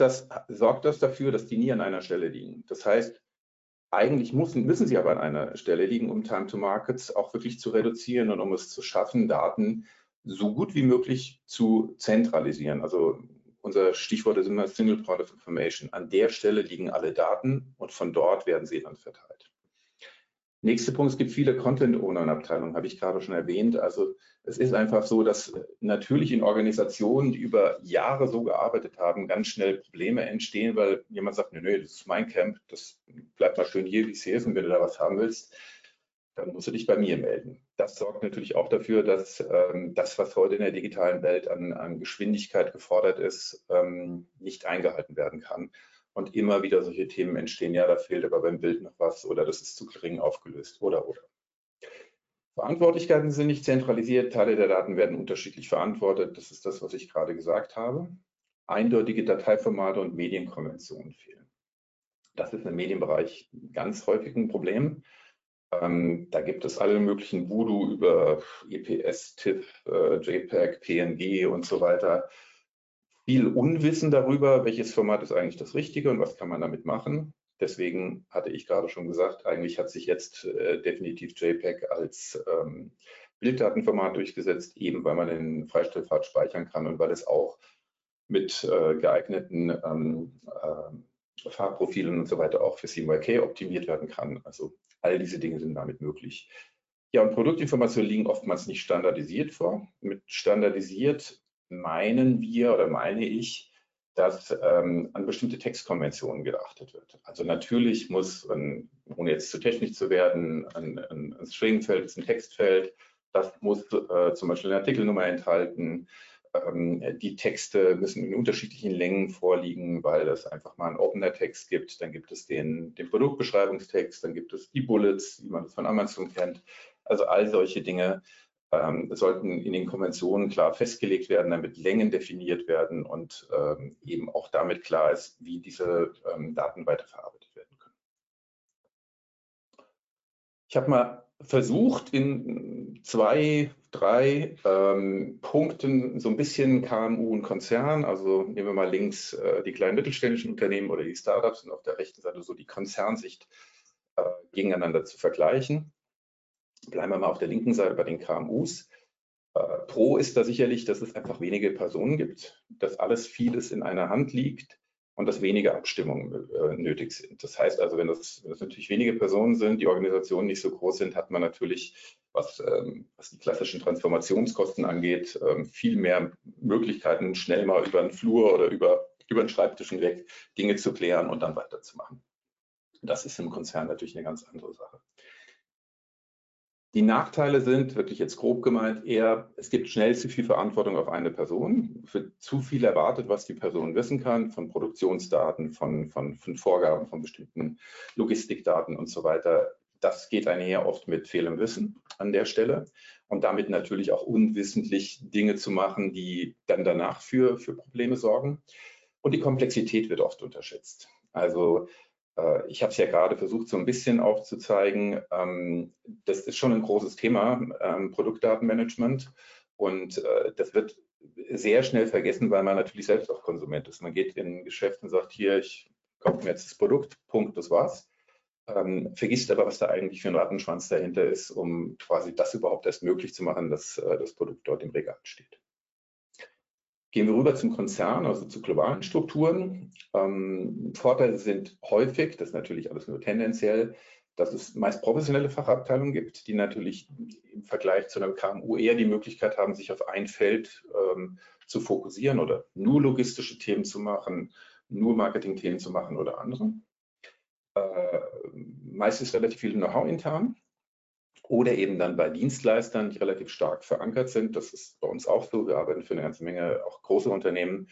das, sorgt das dafür, dass die nie an einer Stelle liegen. Das heißt, eigentlich müssen, müssen sie aber an einer Stelle liegen, um Time to Markets auch wirklich zu reduzieren und um es zu schaffen, Daten so gut wie möglich zu zentralisieren. Also unser Stichwort ist immer Single of Information. An der Stelle liegen alle Daten und von dort werden sie dann verteilt. Nächster Punkt, es gibt viele Content-Owner-Abteilungen, habe ich gerade schon erwähnt. Also es ist einfach so, dass natürlich in Organisationen, die über Jahre so gearbeitet haben, ganz schnell Probleme entstehen, weil jemand sagt, nee, nee, das ist mein Camp, das bleibt mal schön hier, wie es hier ist und wenn du da was haben willst, dann musst du dich bei mir melden. Das sorgt natürlich auch dafür, dass ähm, das, was heute in der digitalen Welt an, an Geschwindigkeit gefordert ist, ähm, nicht eingehalten werden kann und immer wieder solche Themen entstehen, ja, da fehlt aber beim Bild noch was oder das ist zu gering aufgelöst oder oder. Verantwortlichkeiten sind nicht zentralisiert, Teile der Daten werden unterschiedlich verantwortet, das ist das, was ich gerade gesagt habe. Eindeutige Dateiformate und Medienkonventionen fehlen. Das ist im Medienbereich ganz häufig ein Problem. Ähm, da gibt es alle möglichen Voodoo über EPS, TIFF, äh, JPEG, PNG und so weiter viel Unwissen darüber, welches Format ist eigentlich das Richtige und was kann man damit machen. Deswegen hatte ich gerade schon gesagt, eigentlich hat sich jetzt äh, definitiv JPEG als ähm, Bilddatenformat durchgesetzt, eben weil man den Freistellpfad speichern kann und weil es auch mit äh, geeigneten ähm, äh, Farbprofilen und so weiter auch für CMYK optimiert werden kann. Also all diese Dinge sind damit möglich. Ja, und Produktinformationen liegen oftmals nicht standardisiert vor. Mit standardisiert meinen wir oder meine ich, dass ähm, an bestimmte Textkonventionen geachtet wird. Also natürlich muss, ein, ohne jetzt zu technisch zu werden, ein, ein, ein Stringfeld ist ein Textfeld, das muss äh, zum Beispiel eine Artikelnummer enthalten, ähm, die Texte müssen in unterschiedlichen Längen vorliegen, weil es einfach mal einen Opener-Text gibt. Dann gibt es den, den Produktbeschreibungstext, dann gibt es die Bullets, wie man das von Amazon kennt. Also all solche Dinge ähm, sollten in den Konventionen klar festgelegt werden, damit Längen definiert werden und ähm, eben auch damit klar ist, wie diese ähm, Daten weiterverarbeitet werden können. Ich habe mal versucht, in zwei, drei ähm, Punkten so ein bisschen KMU und Konzern, also nehmen wir mal links äh, die kleinen mittelständischen Unternehmen oder die Startups und auf der rechten Seite so die Konzernsicht äh, gegeneinander zu vergleichen. Bleiben wir mal auf der linken Seite bei den KMUs. Äh, Pro ist da sicherlich, dass es einfach wenige Personen gibt, dass alles vieles in einer Hand liegt und dass weniger Abstimmungen äh, nötig sind. Das heißt also, wenn das, wenn das, natürlich wenige Personen sind, die Organisationen nicht so groß sind, hat man natürlich, was, ähm, was die klassischen Transformationskosten angeht, ähm, viel mehr Möglichkeiten, schnell mal über den Flur oder über, über den Schreibtisch hinweg Dinge zu klären und dann weiterzumachen. Das ist im Konzern natürlich eine ganz andere Sache. Die Nachteile sind, wirklich jetzt grob gemeint, eher, es gibt schnell zu viel Verantwortung auf eine Person, für zu viel erwartet, was die Person wissen kann, von Produktionsdaten, von, von, von Vorgaben, von bestimmten Logistikdaten und so weiter. Das geht einher oft mit fehlendem Wissen an der Stelle und damit natürlich auch unwissentlich Dinge zu machen, die dann danach für, für Probleme sorgen. Und die Komplexität wird oft unterschätzt. Also ich habe es ja gerade versucht, so ein bisschen aufzuzeigen. Ähm, das ist schon ein großes Thema, ähm, Produktdatenmanagement. Und äh, das wird sehr schnell vergessen, weil man natürlich selbst auch Konsument ist. Man geht in ein Geschäft und sagt, hier, ich kaufe mir jetzt das Produkt, Punkt, das war's. Ähm, vergisst aber, was da eigentlich für ein Rattenschwanz dahinter ist, um quasi das überhaupt erst möglich zu machen, dass äh, das Produkt dort im Regal steht. Gehen wir rüber zum Konzern, also zu globalen Strukturen. Ähm, Vorteile sind häufig, das ist natürlich alles nur tendenziell, dass es meist professionelle Fachabteilungen gibt, die natürlich im Vergleich zu einem KMU eher die Möglichkeit haben, sich auf ein Feld ähm, zu fokussieren oder nur logistische Themen zu machen, nur Marketing-Themen zu machen oder andere. Äh, meist ist relativ viel Know-how intern oder eben dann bei Dienstleistern, die relativ stark verankert sind. Das ist bei uns auch so. Wir arbeiten für eine ganze Menge auch große Unternehmen,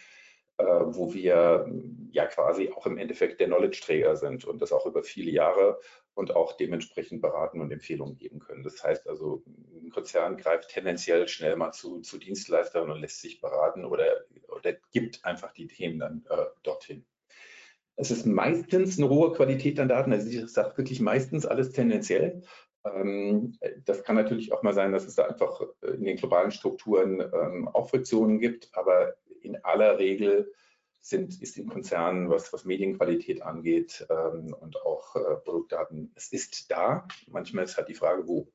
äh, wo wir ja quasi auch im Endeffekt der Knowledge-Träger sind und das auch über viele Jahre und auch dementsprechend beraten und Empfehlungen geben können. Das heißt also, ein Konzern greift tendenziell schnell mal zu, zu Dienstleistern und lässt sich beraten oder, oder gibt einfach die Themen dann äh, dorthin. Es ist meistens eine hohe Qualität an Daten, also ich sage wirklich meistens alles tendenziell. Ähm, das kann natürlich auch mal sein, dass es da einfach in den globalen Strukturen ähm, auch Friktionen gibt, aber in aller Regel sind, ist in Konzernen, was, was Medienqualität angeht ähm, und auch äh, Produktdaten, es ist da. Manchmal ist halt die Frage, wo.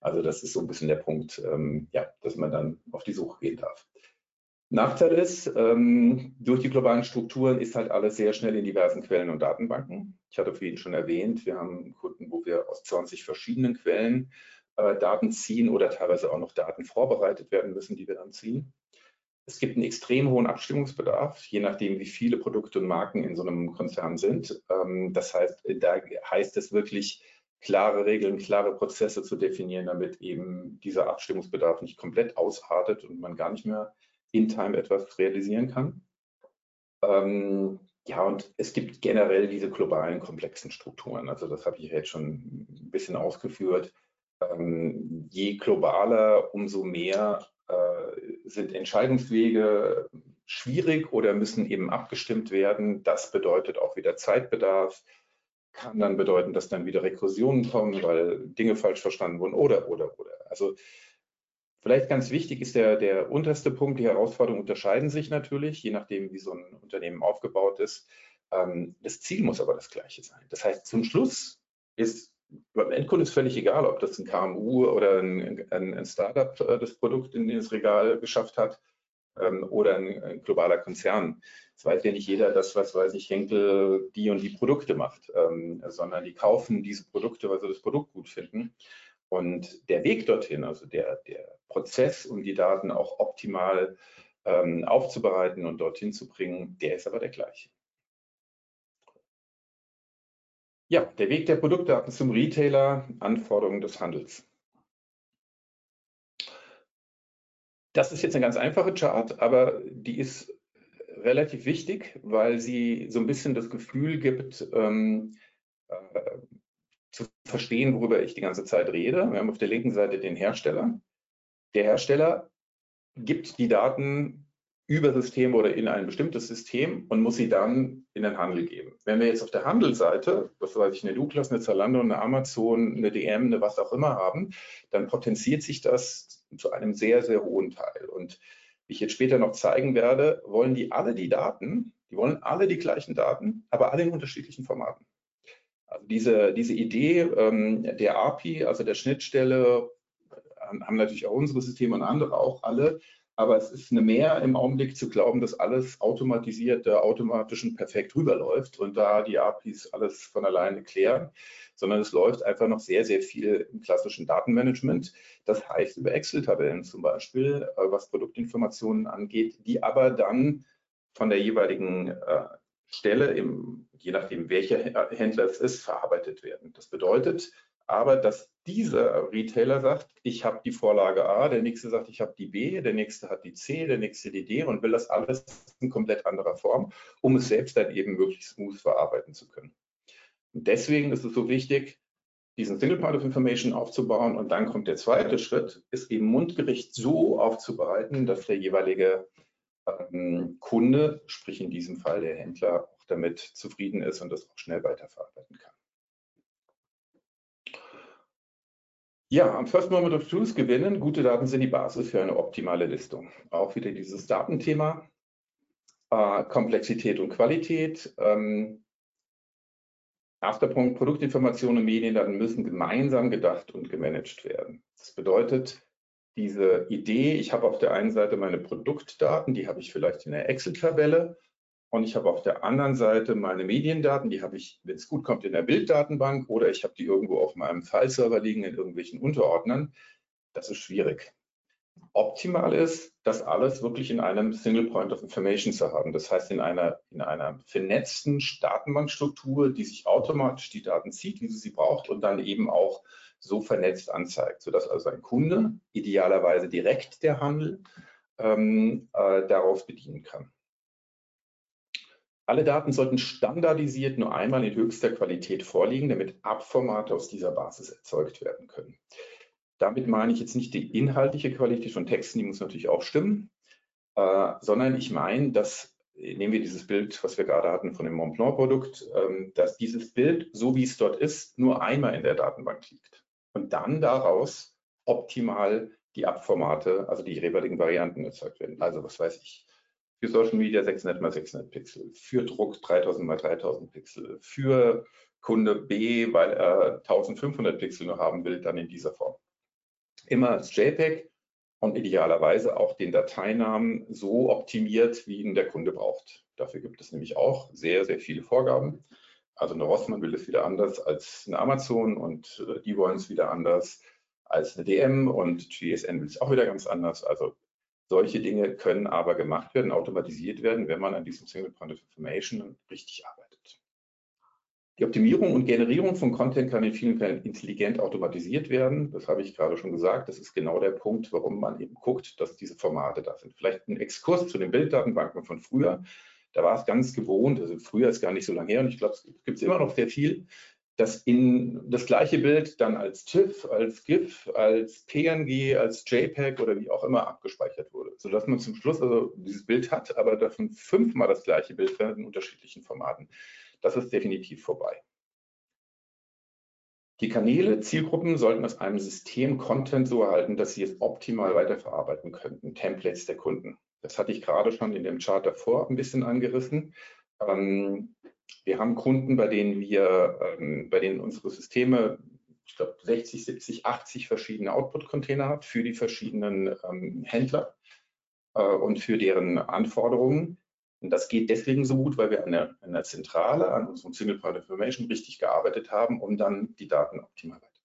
Also das ist so ein bisschen der Punkt, ja, dass man dann auf die Suche gehen darf. Nachteil ist, ähm, durch die globalen Strukturen ist halt alles sehr schnell in diversen Quellen und Datenbanken. Ich hatte vorhin schon erwähnt, wir haben Kunden, wo wir aus 20 verschiedenen Quellen äh, Daten ziehen oder teilweise auch noch Daten vorbereitet werden müssen, die wir dann ziehen. Es gibt einen extrem hohen Abstimmungsbedarf, je nachdem, wie viele Produkte und Marken in so einem Konzern sind. Ähm, das heißt, da heißt es wirklich, klare Regeln, klare Prozesse zu definieren, damit eben dieser Abstimmungsbedarf nicht komplett ausartet und man gar nicht mehr in Time etwas realisieren kann. Ähm, ja, und es gibt generell diese globalen komplexen Strukturen. Also das habe ich jetzt schon ein bisschen ausgeführt. Ähm, je globaler, umso mehr äh, sind Entscheidungswege schwierig oder müssen eben abgestimmt werden. Das bedeutet auch wieder Zeitbedarf. Kann dann bedeuten, dass dann wieder Rekursionen kommen, weil Dinge falsch verstanden wurden oder, oder, oder. Also Vielleicht ganz wichtig ist der, der unterste Punkt, die Herausforderungen unterscheiden sich natürlich, je nachdem, wie so ein Unternehmen aufgebaut ist. Ähm, das Ziel muss aber das gleiche sein. Das heißt, zum Schluss ist beim Endkunden ist völlig egal, ob das ein KMU oder ein, ein, Startup äh, das Produkt in das Regal geschafft hat ähm, oder ein, ein, globaler Konzern. Es weiß ja nicht jeder, dass, was weiß ich, Henkel die und die Produkte macht, ähm, sondern die kaufen diese Produkte, weil sie das Produkt gut finden. Und der Weg dorthin, also der, der Prozess, um die Daten auch optimal ähm, aufzubereiten und dorthin zu bringen, der ist aber der gleiche. Ja, der Weg der Produktdaten zum Retailer, Anforderungen des Handels. Das ist jetzt eine ganz einfache Chart, aber die ist relativ wichtig, weil sie so ein bisschen das Gefühl gibt, ähm, äh, zu verstehen, worüber ich die ganze Zeit rede. Wir haben auf der linken Seite den Hersteller. Der Hersteller gibt die Daten über Systeme oder in ein bestimmtes System und muss sie dann in den Handel geben. Wenn wir jetzt auf der Handelsseite, was weiß ich, eine Douglas, eine Zalando, eine Amazon, eine DM, eine was auch immer haben, dann potenziert sich das zu einem sehr, sehr hohen Teil. Und wie ich jetzt später noch zeigen werde, wollen die alle die Daten, die wollen alle die gleichen Daten, aber alle in unterschiedlichen Formaten. Also diese, diese Idee ähm, der API, also der Schnittstelle, haben natürlich auch unsere Systeme und andere auch alle, aber es ist eine Mehr im Augenblick zu glauben, dass alles automatisiert, automatisch und perfekt rüberläuft und da die APIs alles von alleine klären, sondern es läuft einfach noch sehr, sehr viel im klassischen Datenmanagement. Das heißt über Excel-Tabellen zum Beispiel, äh, was Produktinformationen angeht, die aber dann von der jeweiligen äh, Stelle, im, je nachdem welcher Händler es ist, verarbeitet werden. Das bedeutet, aber dass dieser Retailer sagt, ich habe die Vorlage A, der nächste sagt, ich habe die B, der nächste hat die C, der nächste die D und will das alles in komplett anderer Form, um es selbst dann eben möglichst smooth verarbeiten zu können. Und deswegen ist es so wichtig, diesen Single Point of Information aufzubauen und dann kommt der zweite Schritt, ist eben mundgericht so aufzubereiten, dass der jeweilige ähm, Kunde, sprich in diesem Fall der Händler, auch damit zufrieden ist und das auch schnell weiterverarbeiten kann. Ja, am First Moment of Truth gewinnen. Gute Daten sind die Basis für eine optimale Listung. Auch wieder dieses Datenthema. Äh, Komplexität und Qualität. Ähm, erster Punkt, Produktinformationen und Mediendaten müssen gemeinsam gedacht und gemanagt werden. Das bedeutet, diese Idee, ich habe auf der einen Seite meine Produktdaten, die habe ich vielleicht in der Excel-Tabelle und ich habe auf der anderen Seite meine Mediendaten, die habe ich, wenn es gut kommt, in der Bilddatenbank oder ich habe die irgendwo auf meinem File-Server liegen in irgendwelchen Unterordnern. Das ist schwierig. Optimal ist, das alles wirklich in einem Single Point of Information zu haben. Das heißt, in einer, in einer vernetzten Datenbankstruktur, die sich automatisch die Daten zieht, wie sie sie braucht und dann eben auch so vernetzt anzeigt, sodass also ein Kunde, idealerweise direkt der Handel, ähm, äh, darauf bedienen kann. Alle Daten sollten standardisiert nur einmal in höchster Qualität vorliegen, damit Abformate aus dieser Basis erzeugt werden können. Damit meine ich jetzt nicht die inhaltliche Qualität von Texten, die muss natürlich auch stimmen, äh, sondern ich meine, dass, nehmen wir dieses Bild, was wir gerade hatten von dem Montblanc-Produkt, äh, dass dieses Bild, so wie es dort ist, nur einmal in der Datenbank liegt und dann daraus optimal die Abformate, also die jeweiligen Varianten erzeugt werden. Also was weiß ich, für Social Media 600 x 600 Pixel, für Druck 3000 x 3000 Pixel, für Kunde B, weil er 1500 Pixel nur haben will, dann in dieser Form. Immer als JPEG und idealerweise auch den Dateinamen so optimiert, wie ihn der Kunde braucht. Dafür gibt es nämlich auch sehr, sehr viele Vorgaben. Also eine Rossmann will es wieder anders als eine Amazon und äh, die wollen es wieder anders als eine DM und GSN will es auch wieder ganz anders. Also solche Dinge können aber gemacht werden, automatisiert werden, wenn man an diesem Single Point of Information richtig arbeitet. Die Optimierung und Generierung von Content kann in vielen Fällen intelligent automatisiert werden. Das habe ich gerade schon gesagt. Das ist genau der Punkt, warum man eben guckt, dass diese Formate da sind. Vielleicht ein Exkurs zu den Bilddatenbanken von früher. Da war es ganz gewohnt, also früher ist gar nicht so lange her und ich glaube, es gibt es immer noch sehr viel, dass in das gleiche Bild dann als TIFF, als GIF, als PNG, als JPEG oder wie auch immer abgespeichert wurde, sodass man zum Schluss also dieses Bild hat, aber davon fünfmal das gleiche Bild in unterschiedlichen Formaten. Das ist definitiv vorbei. Die Kanäle, Zielgruppen sollten aus einem System Content so erhalten, dass sie es optimal weiterverarbeiten könnten, Templates der Kunden. Das hatte ich gerade schon in dem Chart davor ein bisschen angerissen. Ähm, wir haben Kunden, bei denen wir, ähm, bei denen unsere Systeme, ich glaube 60, 70, 80 verschiedene Output-Container hat für die verschiedenen ähm, Händler äh, und für deren Anforderungen. Und das geht deswegen so gut, weil wir an der, an der Zentrale, an unserem Single Point Information richtig gearbeitet haben, um dann die Daten optimal weiterzugeben.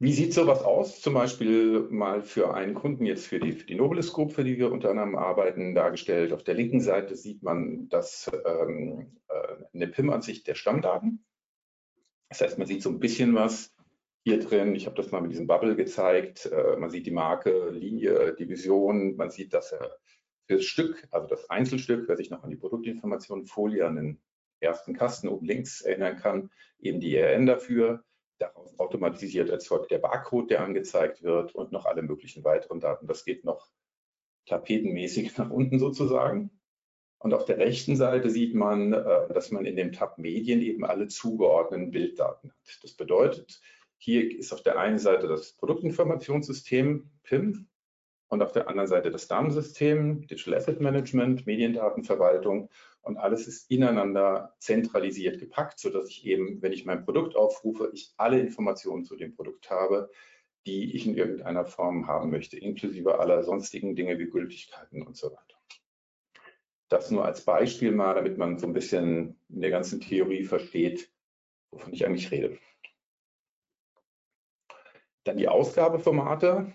Wie sieht sowas aus? Zum Beispiel mal für einen Kunden, jetzt für die, für die Nobilis Group, für die wir unter anderem arbeiten, dargestellt. Auf der linken Seite sieht man das, ähm, äh, eine PIM-Ansicht der Stammdaten. Das heißt, man sieht so ein bisschen was. hier drin. Ich habe das mal mit diesem Bubble gezeigt. Äh, man sieht die Marke, Linie, Division. Man sieht, dass er das Stück, also das Einzelstück, wer sich noch an die Produktinformationen Folie an den ersten Kasten oben links erinnern kann, eben die ERN dafür. Daraus automatisiert erzeugt der Barcode, der angezeigt wird und noch alle möglichen weiteren Daten. Das geht noch tapetenmäßig nach unten sozusagen. Und auf der rechten Seite sieht man, äh, dass man in dem Tab Medien eben alle zugeordneten Bilddaten hat. Das bedeutet, hier ist auf der einen Seite das Produktinformationssystem PIM und auf der anderen Seite das DAM-System, Digital Asset Management, Mediendatenverwaltung und alles ist ineinander zentralisiert gepackt, sodass ich eben, wenn ich mein Produkt aufrufe, ich alle Informationen zu dem Produkt habe, die ich in irgendeiner Form haben möchte, inklusive aller sonstigen Dinge wie Gültigkeiten und so weiter. Das nur als Beispiel mal, damit man so ein bisschen in der ganzen Theorie versteht, wovon ich eigentlich rede. Dann die Ausgabeformate.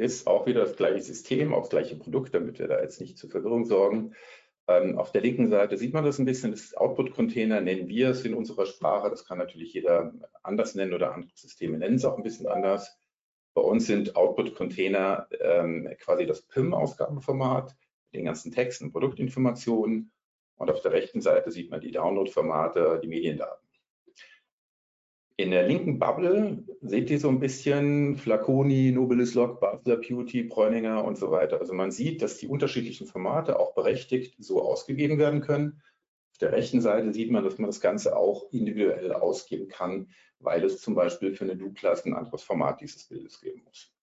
Ist auch wieder das gleiche System, auch das gleiche Produkt, damit wir da jetzt nicht zu Verwirrung sorgen. Ähm, auf der linken Seite sieht man das ein bisschen, das Output-Container nennen wir es in unserer Sprache. Das kann natürlich jeder anders nennen oder andere Systeme nennen es auch ein bisschen anders. Bei uns sind Output-Container ähm, quasi das PIM-Ausgabeformat, den ganzen Texten, Produktinformationen. Und auf der rechten Seite sieht man die Download-Formate, die Mediendaten. In der linken Bubble seht ihr so ein bisschen Flaconi, Nobilis Log, Basler Beauty, Bräuninger und so weiter. Also man sieht, dass die unterschiedlichen Formate auch berechtigt so ausgegeben werden können. Auf der rechten Seite sieht man, dass man das Ganze auch individuell ausgeben kann, weil es zum Beispiel für eine Du-Klasse ein anderes Format dieses Bildes geben muss.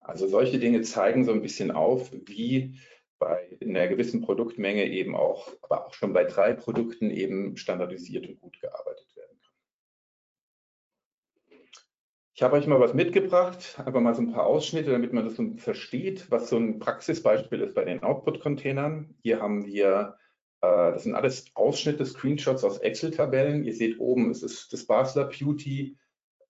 Also solche Dinge zeigen so ein bisschen auf, wie bei einer gewissen Produktmenge eben auch, aber auch schon bei drei Produkten eben standardisiert und gut gearbeitet werden. Ich habe euch mal was mitgebracht, einfach mal so ein paar Ausschnitte, damit man das so versteht, was so ein Praxisbeispiel ist bei den Output-Containern. Hier haben wir, äh, das sind alles Ausschnitte, Screenshots aus Excel-Tabellen. Ihr seht oben, es ist das Basler Beauty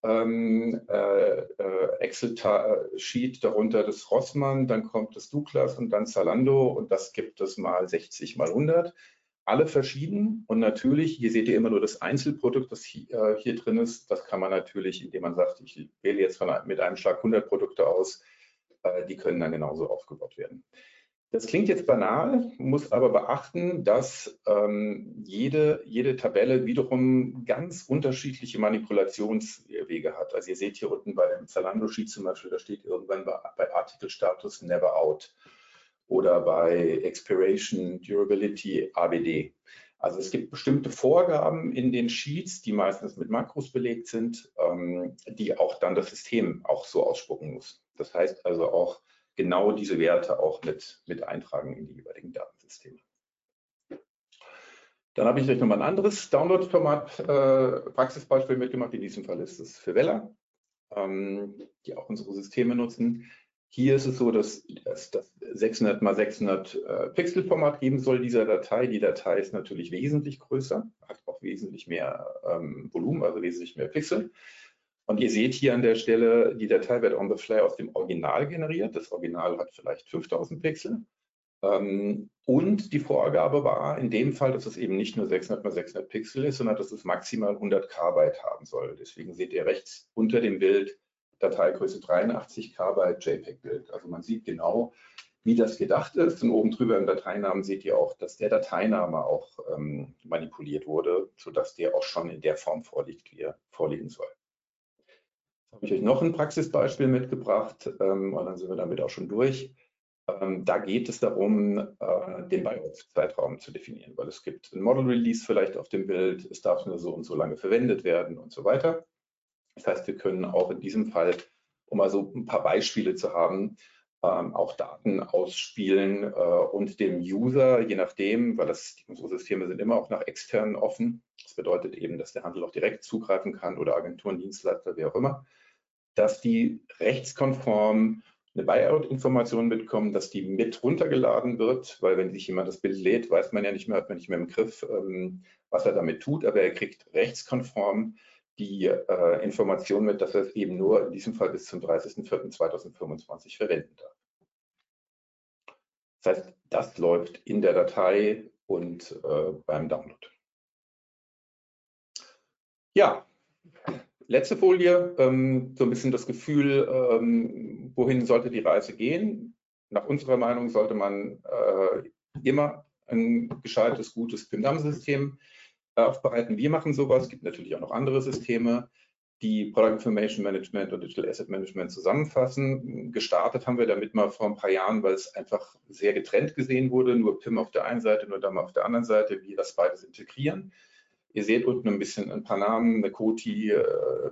ähm, äh, äh Excel-Sheet, darunter das Rossmann, dann kommt das Douglas und dann Zalando und das gibt es mal 60 mal 100 alle verschieden und natürlich, hier seht ihr immer nur das Einzelprodukt, das hier, äh, hier drin ist. Das kann man natürlich, indem man sagt, ich wähle jetzt von, mit einem Schlag 100 Produkte aus, äh, die können dann genauso aufgebaut werden. Das klingt jetzt banal, muss aber beachten, dass ähm, jede, jede Tabelle wiederum ganz unterschiedliche Manipulationswege hat. Also ihr seht hier unten bei dem Zalando-Sheet zum Beispiel, da steht irgendwann bei, bei Artikelstatus Never Out oder bei Expiration, Durability, ABD. Also es gibt bestimmte Vorgaben in den Sheets, die meistens mit Makros belegt sind, ähm, die auch dann das System auch so ausspucken muss. Das heißt also auch genau diese Werte auch mit, mit eintragen in die jeweiligen Datensysteme. Dann habe ich euch nochmal ein anderes Download-Format, äh, Praxisbeispiel mitgemacht. In diesem Fall ist es für Vella, ähm, die auch unsere Systeme nutzen. Hier ist es so, dass das 600 mal 600 äh, Pixel Format geben soll dieser Datei. Die Datei ist natürlich wesentlich größer, hat auch wesentlich mehr ähm, Volumen, also wesentlich mehr Pixel. Und ihr seht hier an der Stelle, die Datei wird on the fly aus dem Original generiert. Das Original hat vielleicht 5000 Pixel. Ähm, und die Vorgabe war in dem Fall, dass es eben nicht nur 600 mal 600 Pixel ist, sondern dass es maximal 100 KB haben soll. Deswegen seht ihr rechts unter dem Bild Dateigröße 83K bei JPEG-Bild. Also man sieht genau, wie das gedacht ist. Und oben drüber im Dateinamen seht ihr auch, dass der Dateiname auch ähm, manipuliert wurde, sodass der auch schon in der Form vorliegt, wie er vorliegen soll. Jetzt habe ich euch noch ein Praxisbeispiel mitgebracht ähm, und dann sind wir damit auch schon durch. Ähm, da geht es darum, äh, den BIOS-Zeitraum zu definieren, weil es gibt ein Model-Release vielleicht auf dem Bild, es darf nur so und so lange verwendet werden und so weiter. Das heißt, wir können auch in diesem Fall, um mal so ein paar Beispiele zu haben, ähm, auch Daten ausspielen äh, und dem User, je nachdem, weil das, unsere Systeme sind immer auch nach externen offen. Das bedeutet eben, dass der Handel auch direkt zugreifen kann oder Agenturen, Dienstleister, wer auch immer, dass die rechtskonform eine Buyout-Information mitkommen, dass die mit runtergeladen wird, weil wenn sich jemand das Bild lädt, weiß man ja nicht mehr, hat man nicht mehr im Griff, ähm, was er damit tut, aber er kriegt rechtskonform die äh, Information mit, dass er es eben nur in diesem Fall bis zum 30.04.2025 verwenden darf. Das heißt, das läuft in der Datei und äh, beim Download. Ja, letzte Folie, ähm, so ein bisschen das Gefühl, ähm, wohin sollte die Reise gehen. Nach unserer Meinung sollte man äh, immer ein gescheites, gutes PIM-DAM-System äh, aufbereiten. Wir machen sowas. Es gibt natürlich auch noch andere Systeme, die Product Information Management und Digital Asset Management zusammenfassen. Gestartet haben wir damit mal vor ein paar Jahren, weil es einfach sehr getrennt gesehen wurde. Nur PIM auf der einen Seite, nur DAM auf der anderen Seite. Wir das beides integrieren. Ihr seht unten ein bisschen ein paar Namen, Nakoti, äh,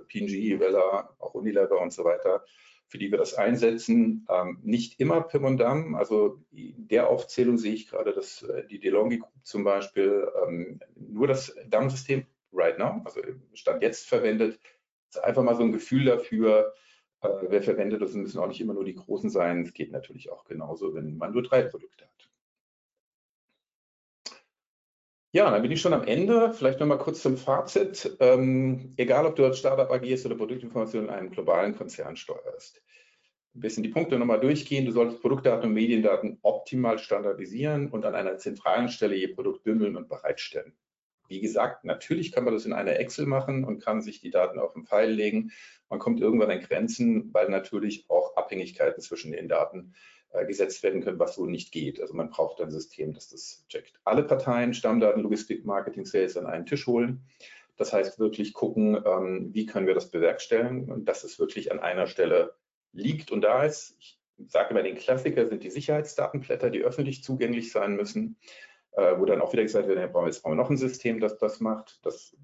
PNG, Vela, auch Unilever und so weiter, für die wir das einsetzen. Ähm, nicht immer PIM und DAM, also in der Aufzählung sehe ich gerade, dass äh, die DeLonghi Group zum Beispiel ähm, nur das DAM-System right now, also Stand jetzt verwendet. Das ist einfach mal so ein Gefühl dafür, äh, wer verwendet das, müssen auch nicht immer nur die Großen sein. Es geht natürlich auch genauso, wenn man nur drei Produkte hat. Ja, dann bin ich schon am Ende. Vielleicht noch mal kurz zum Fazit. Ähm, egal, ob du als Startup agierst oder Produktinformationen in einem globalen Konzern steuerst. Ein bisschen die Punkte nochmal durchgehen. Du solltest Produktdaten und Mediendaten optimal standardisieren und an einer zentralen Stelle je Produkt bündeln und bereitstellen. Wie gesagt, natürlich kann man das in einer Excel machen und kann sich die Daten auf den Pfeil legen. Man kommt irgendwann an Grenzen, weil natürlich auch Abhängigkeiten zwischen den Daten gesetzt werden können, was so nicht geht. Also man braucht ein System, das das checkt. Alle Parteien, Stammdaten, Logistik, Marketing, Sales an einen Tisch holen. Das heißt wirklich gucken, ähm, wie können wir das bewerkstelligen und dass es wirklich an einer Stelle liegt und da ist. Ich sage immer, den Klassiker sind die Sicherheitsdatenblätter, die öffentlich zugänglich sein müssen, äh, wo dann auch wieder gesagt wird, jetzt brauchen wir noch ein System, das das macht. Das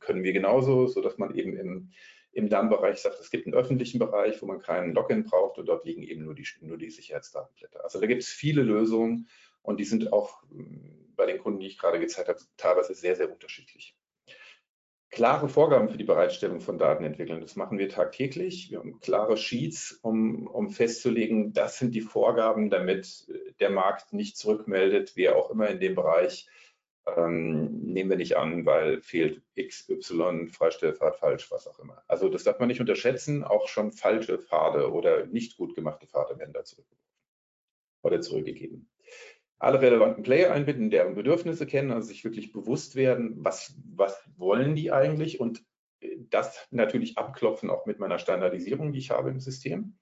können wir genauso, sodass man eben im im DAM-Bereich sagt, es gibt einen öffentlichen Bereich, wo man keinen Login braucht und dort liegen eben nur die, nur die Sicherheitsdatenblätter. Also da gibt es viele Lösungen und die sind auch hm, bei den Kunden, die ich gerade gezeigt habe, teilweise sehr, sehr unterschiedlich. Klare Vorgaben für die Bereitstellung von Daten entwickeln, das machen wir tagtäglich. Wir haben klare Sheets, um, um festzulegen, das sind die Vorgaben, damit der Markt nicht zurückmeldet, wer auch immer in dem Bereich ähm, nehmen wir nicht an, weil fehlt X, Y, Freistellfahrt falsch, was auch immer. Also das darf man nicht unterschätzen, auch schon falsche Pfade oder nicht gut gemachte Pfade werden da zurückgeworfen oder zurückgegeben. Alle relevanten Player einbinden, deren Bedürfnisse kennen, also sich wirklich bewusst werden, was, was wollen die eigentlich und das natürlich abklopfen auch mit meiner Standardisierung, die ich habe im System.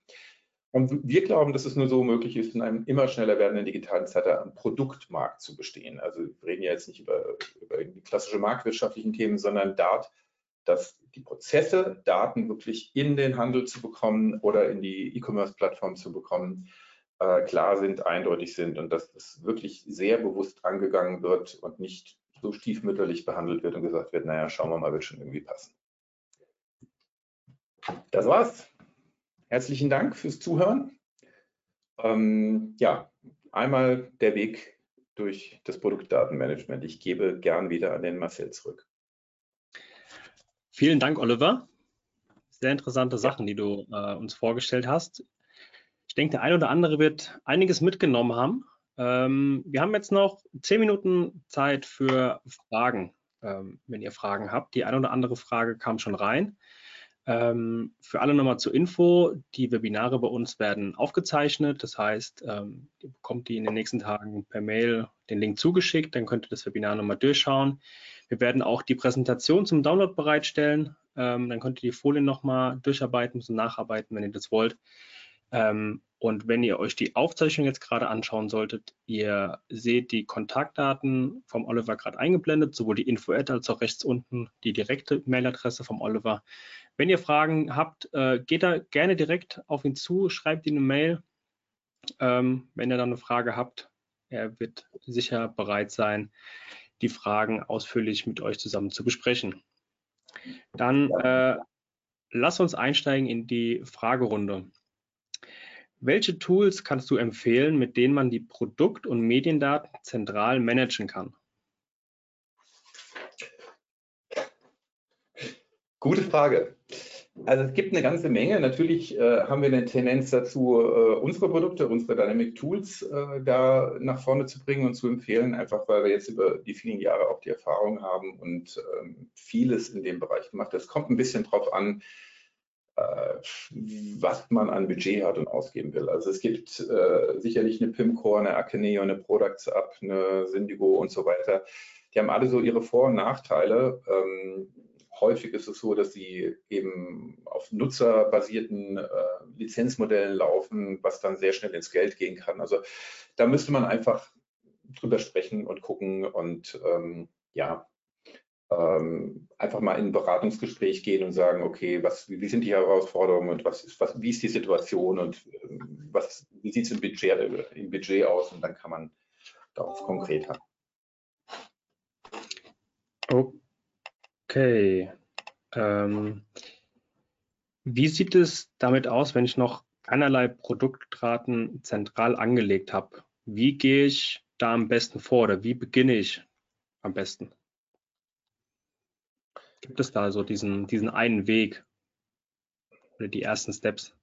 Und wir glauben, dass es nur so möglich ist, in einem immer schneller werdenden digitalen Zeitalter am Produktmarkt zu bestehen. Also wir reden ja jetzt nicht über, über klassische marktwirtschaftlichen Themen, sondern dort, dass die Prozesse, Daten wirklich in den Handel zu bekommen oder in die E-Commerce-Plattform zu bekommen, äh, klar sind, eindeutig sind und dass das wirklich sehr bewusst angegangen wird und nicht so stiefmütterlich behandelt wird und gesagt wird, naja, schauen wir mal, wird schon irgendwie passen. Das war's. Herzlichen Dank fürs Zuhören. Ähm, ja, einmal der Weg durch das Produktdatenmanagement. Ich gebe gern wieder an den Marcel zurück. Vielen Dank, Oliver. Sehr interessante Sachen, die du äh, uns vorgestellt hast. Ich denke, der eine oder andere wird einiges mitgenommen haben. Ähm, wir haben jetzt noch zehn Minuten Zeit für Fragen, ähm, wenn ihr Fragen habt. Die eine oder andere Frage kam schon rein. Ähm, für alle nochmal zur Info, die Webinare bei uns werden aufgezeichnet. Das heißt, ähm, ihr bekommt die in den nächsten Tagen per Mail den Link zugeschickt, dann könnt ihr das Webinar nochmal durchschauen. Wir werden auch die Präsentation zum Download bereitstellen. Ähm, dann könnt ihr die Folien nochmal durcharbeiten und nacharbeiten, wenn ihr das wollt. Ähm, und wenn ihr euch die Aufzeichnung jetzt gerade anschauen solltet, ihr seht die Kontaktdaten vom Oliver gerade eingeblendet, sowohl die Info-Ad als auch rechts unten die direkte Mailadresse vom Oliver. Wenn ihr Fragen habt, äh, geht da gerne direkt auf ihn zu, schreibt ihm eine Mail, ähm, wenn ihr dann eine Frage habt. Er wird sicher bereit sein, die Fragen ausführlich mit euch zusammen zu besprechen. Dann äh, lass uns einsteigen in die Fragerunde. Welche Tools kannst du empfehlen, mit denen man die Produkt- und Mediendaten zentral managen kann? Gute Frage. Also es gibt eine ganze Menge. Natürlich äh, haben wir eine Tendenz dazu, äh, unsere Produkte, unsere Dynamic Tools äh, da nach vorne zu bringen und zu empfehlen, einfach weil wir jetzt über die vielen Jahre auch die Erfahrung haben und ähm, vieles in dem Bereich gemacht. Es kommt ein bisschen drauf an, äh, was man an Budget hat und ausgeben will. Also es gibt äh, sicherlich eine Pimcore, eine Akeneo, eine Products Up, eine Syndigo und so weiter. Die haben alle so ihre Vor- und Nachteile. Ähm, häufig ist es so, dass sie eben auf nutzerbasierten äh, Lizenzmodellen laufen, was dann sehr schnell ins Geld gehen kann. Also da müsste man einfach drüber sprechen und gucken und ähm, ja, ähm, einfach mal in ein Beratungsgespräch gehen und sagen, okay, was, wie, sind die Herausforderungen und was ist, was, wie ist die Situation und ähm, was, wie sieht es im Budget, im Budget aus und dann kann man darauf konkret haben. Okay. Ähm, wie sieht es damit aus, wenn ich noch keinerlei Produktraten zentral angelegt habe? Wie gehe ich da am besten vor oder wie beginne ich am besten? Gibt es da so diesen, diesen einen Weg oder die ersten Steps?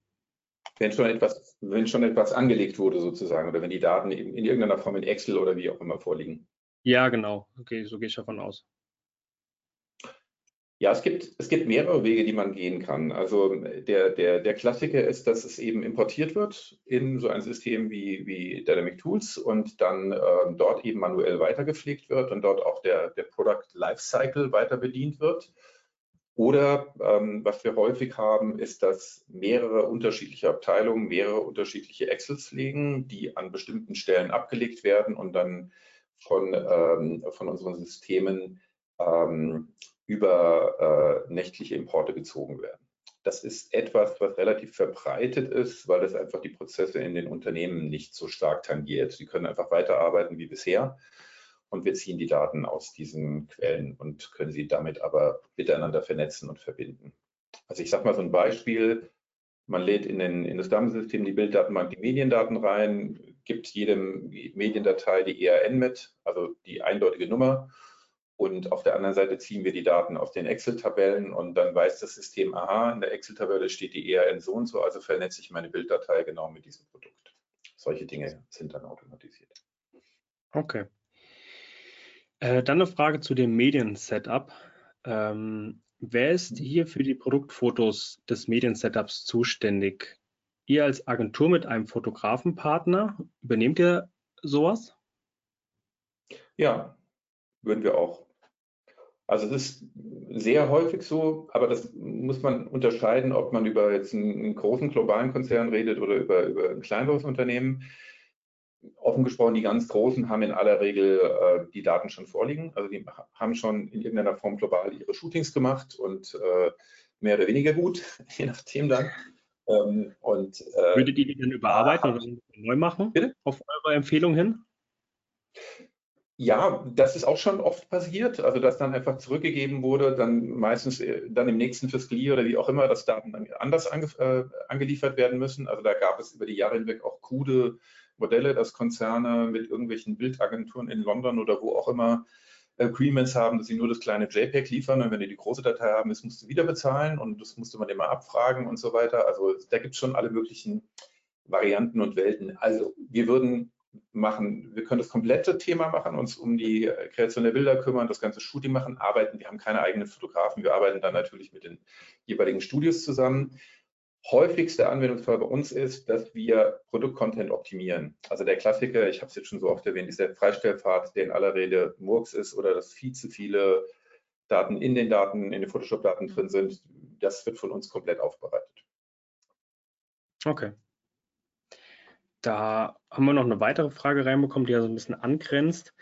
Wenn schon, etwas, wenn schon etwas angelegt wurde sozusagen oder wenn die Daten in, in irgendeiner Form in Excel oder wie auch immer vorliegen. Ja, genau. Okay, so gehe ich davon aus. Ja, es gibt, es gibt mehrere Wege, die man gehen kann. Also der, der, der Klassiker ist, dass es eben importiert wird in so ein System wie, wie Dynamic Tools und dann äh, dort eben manuell weitergepflegt wird und dort auch der, der Product Lifecycle weiter bedient wird. Oder ähm, was wir häufig haben, ist, dass mehrere unterschiedliche Abteilungen mehrere unterschiedliche Excels legen, die an bestimmten Stellen abgelegt werden und dann von, ähm, von unseren Systemen ähm, über äh, nächtliche Importe gezogen werden. Das ist etwas, was relativ verbreitet ist, weil das einfach die Prozesse in den Unternehmen nicht so stark tangiert. Sie können einfach weiterarbeiten wie bisher und wir ziehen die Daten aus diesen Quellen und können sie damit aber miteinander vernetzen und verbinden. Also ich sage mal so ein Beispiel, man lädt in, den, in das Dammsystem die Bilddatenbank die Mediendaten rein, gibt jedem Mediendatei die ERN mit, also die eindeutige Nummer und auf der anderen Seite ziehen wir die Daten aus den Excel-Tabellen und dann weiß das System, aha, in der Excel-Tabelle steht die ERN so und so, also vernetze ich meine Bilddatei genau mit diesem Produkt. Solche Dinge sind dann automatisiert. Okay. Äh, dann eine Frage zu dem Medien-Setup. Ähm, wer ist hier für die Produktfotos des Medien-Setups zuständig? Ihr als Agentur mit einem Fotografenpartner, übernehmt ihr sowas? Ja, würden wir auch. Also es ist sehr häufig so, aber das muss man unterscheiden, ob man über jetzt einen, großen globalen Konzern redet oder über, über ein kleineres Unternehmen. Offen gesprochen, die ganz Großen haben in aller Regel äh, die Daten schon vorliegen. Also die haben schon in irgendeiner Form global ihre Shootings gemacht und äh, mehr oder weniger gut, je nachdem dann. Ähm, und, äh, Würdet ihr die dann überarbeiten oder neu machen? Bitte? Auf eure Empfehlung hin? Ja, das ist auch schon oft passiert, also dass dann einfach zurückgegeben wurde, dann meistens äh, dann im nächsten Fiscal oder wie auch immer, dass Daten dann anders ange, äh, angeliefert werden müssen. Also da gab es über die Jahre hinweg auch krude Modelle, dass Konzerne mit irgendwelchen Bildagenturen in London oder wo auch immer Agreements haben, dass sie nur das kleine JPEG liefern und wenn die die große Datei haben, das musst du wieder bezahlen und das musste man immer abfragen und so weiter. Also da gibt es schon alle möglichen Varianten und Welten. Also wir würden machen, wir können das komplette Thema machen, uns um die Kreation der Bilder kümmern, das ganze Shooting machen, arbeiten. Wir haben keine eigenen Fotografen, wir arbeiten dann natürlich mit den jeweiligen Studios zusammen. Häufigster Anwendungsfall bei uns ist, dass wir Produktcontent optimieren. Also der Klassiker, ich habe es jetzt schon so oft erwähnt, ist der Freistellpfad, der in aller Rede Murks ist oder dass viel zu viele Daten in den Daten, in den Photoshop-Daten drin sind. Das wird von uns komplett aufbereitet. Okay. Da haben wir noch eine weitere Frage reinbekommen, die ja so ein bisschen angrenzt.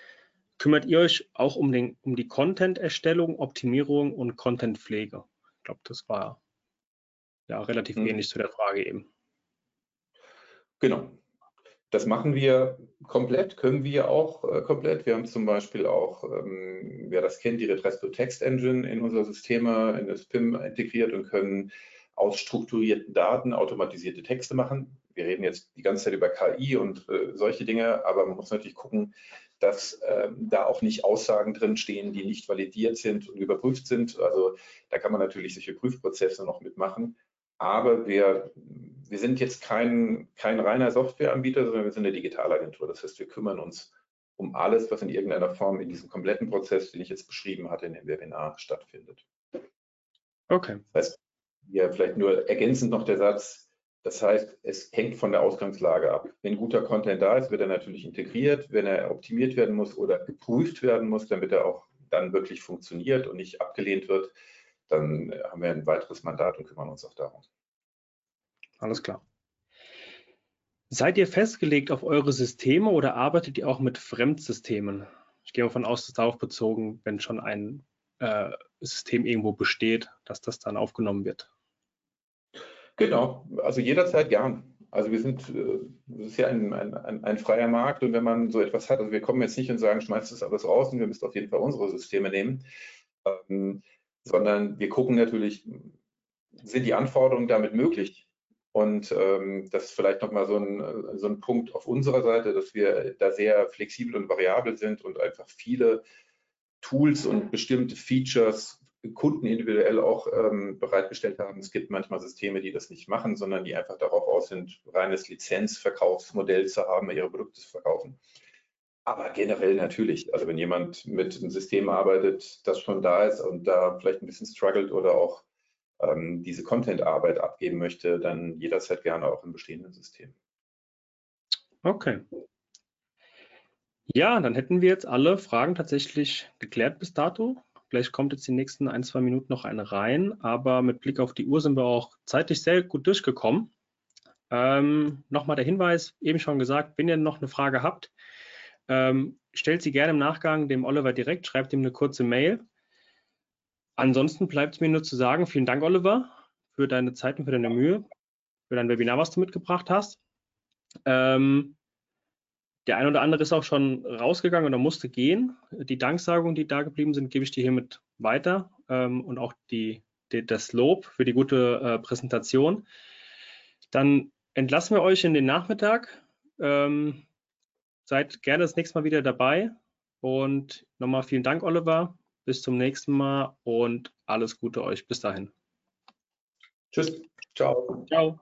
Kümmert ihr euch auch um, den, um die Content-Erstellung, Optimierung und Content-Pflege? Ich glaube, das war ja relativ hm. ähnlich zu der Frage eben. Genau. Das machen wir komplett, können wir auch äh, komplett. Wir haben zum Beispiel auch, ähm, wer das kennt, die Retresto Text Engine in unsere Systeme, in das PIM integriert und können aus strukturierten Daten automatisierte Texte machen wir reden jetzt die ganze Zeit über KI und äh, solche Dinge, aber man muss natürlich gucken, dass ähm, da auch nicht Aussagen drin stehen, die nicht validiert sind und überprüft sind. Also da kann man natürlich solche Prüfprozesse noch mitmachen. Aber wir, wir sind jetzt kein, kein reiner Softwareanbieter, sondern wir sind eine Digitalagentur. Das heißt, wir kümmern uns um alles, was in irgendeiner Form in diesem kompletten Prozess, den ich jetzt beschrieben hatte, in dem Webinar stattfindet. Okay. Das heißt, hier vielleicht nur ergänzend noch der Satz, das heißt, es hängt von der Ausgangslage ab. Wenn guter Content da ist, wird er natürlich integriert. Wenn er optimiert werden muss oder geprüft werden muss, damit er auch dann wirklich funktioniert und nicht abgelehnt wird, dann haben wir ein weiteres Mandat und kümmern uns auch darum. Alles klar. Seid ihr festgelegt auf eure Systeme oder arbeitet ihr auch mit Fremdsystemen? Ich gehe davon aus, dass darauf bezogen, wenn schon ein äh, System irgendwo besteht, dass das dann aufgenommen wird. Genau, also jederzeit gern. Also wir sind, äh, das ist ja ein, ein, ein, freier Markt und wenn man so etwas hat, also wir kommen jetzt nicht und sagen, schmeißt das alles raus und wir müssen auf jeden Fall unsere Systeme nehmen, ähm, sondern wir gucken natürlich, sind die Anforderungen damit möglich? Und ähm, das ist vielleicht nochmal so ein, so ein Punkt auf unserer Seite, dass wir da sehr flexibel und variabel sind und einfach viele Tools und bestimmte Features Kunden individuell auch ähm, bereitgestellt haben. Es gibt manchmal Systeme, die das nicht machen, sondern die einfach darauf aus sind, reines Lizenzverkaufsmodell zu haben, ihre Produkte zu verkaufen. Aber generell natürlich, also wenn jemand mit einem System arbeitet, das schon da ist und da vielleicht ein bisschen struggelt oder auch ähm, diese Content-Arbeit abgeben möchte, dann jederzeit gerne auch im bestehenden System. Okay. Ja, dann hätten wir jetzt alle Fragen tatsächlich geklärt bis dato. Vielleicht kommt jetzt die nächsten ein, zwei Minuten noch eine rein, aber mit Blick auf die Uhr sind wir auch zeitlich sehr gut durchgekommen. Ähm, Nochmal der Hinweis, eben schon gesagt, wenn ihr noch eine Frage habt, ähm, stellt sie gerne im Nachgang dem Oliver direkt, schreibt ihm eine kurze Mail. Ansonsten bleibt es mir nur zu sagen, vielen Dank, Oliver, für deine Zeit und für deine Mühe, für dein Webinar, was du mitgebracht hast. Ähm, der eine oder andere ist auch schon rausgegangen oder musste gehen. Die Danksagungen, die da geblieben sind, gebe ich dir hiermit weiter ähm, und auch die, die, das Lob für die gute äh, Präsentation. Dann entlassen wir euch in den Nachmittag. Ähm, seid gerne das nächste Mal wieder dabei. Und nochmal vielen Dank, Oliver. Bis zum nächsten Mal und alles Gute euch. Bis dahin. Tschüss. Ciao. Ciao.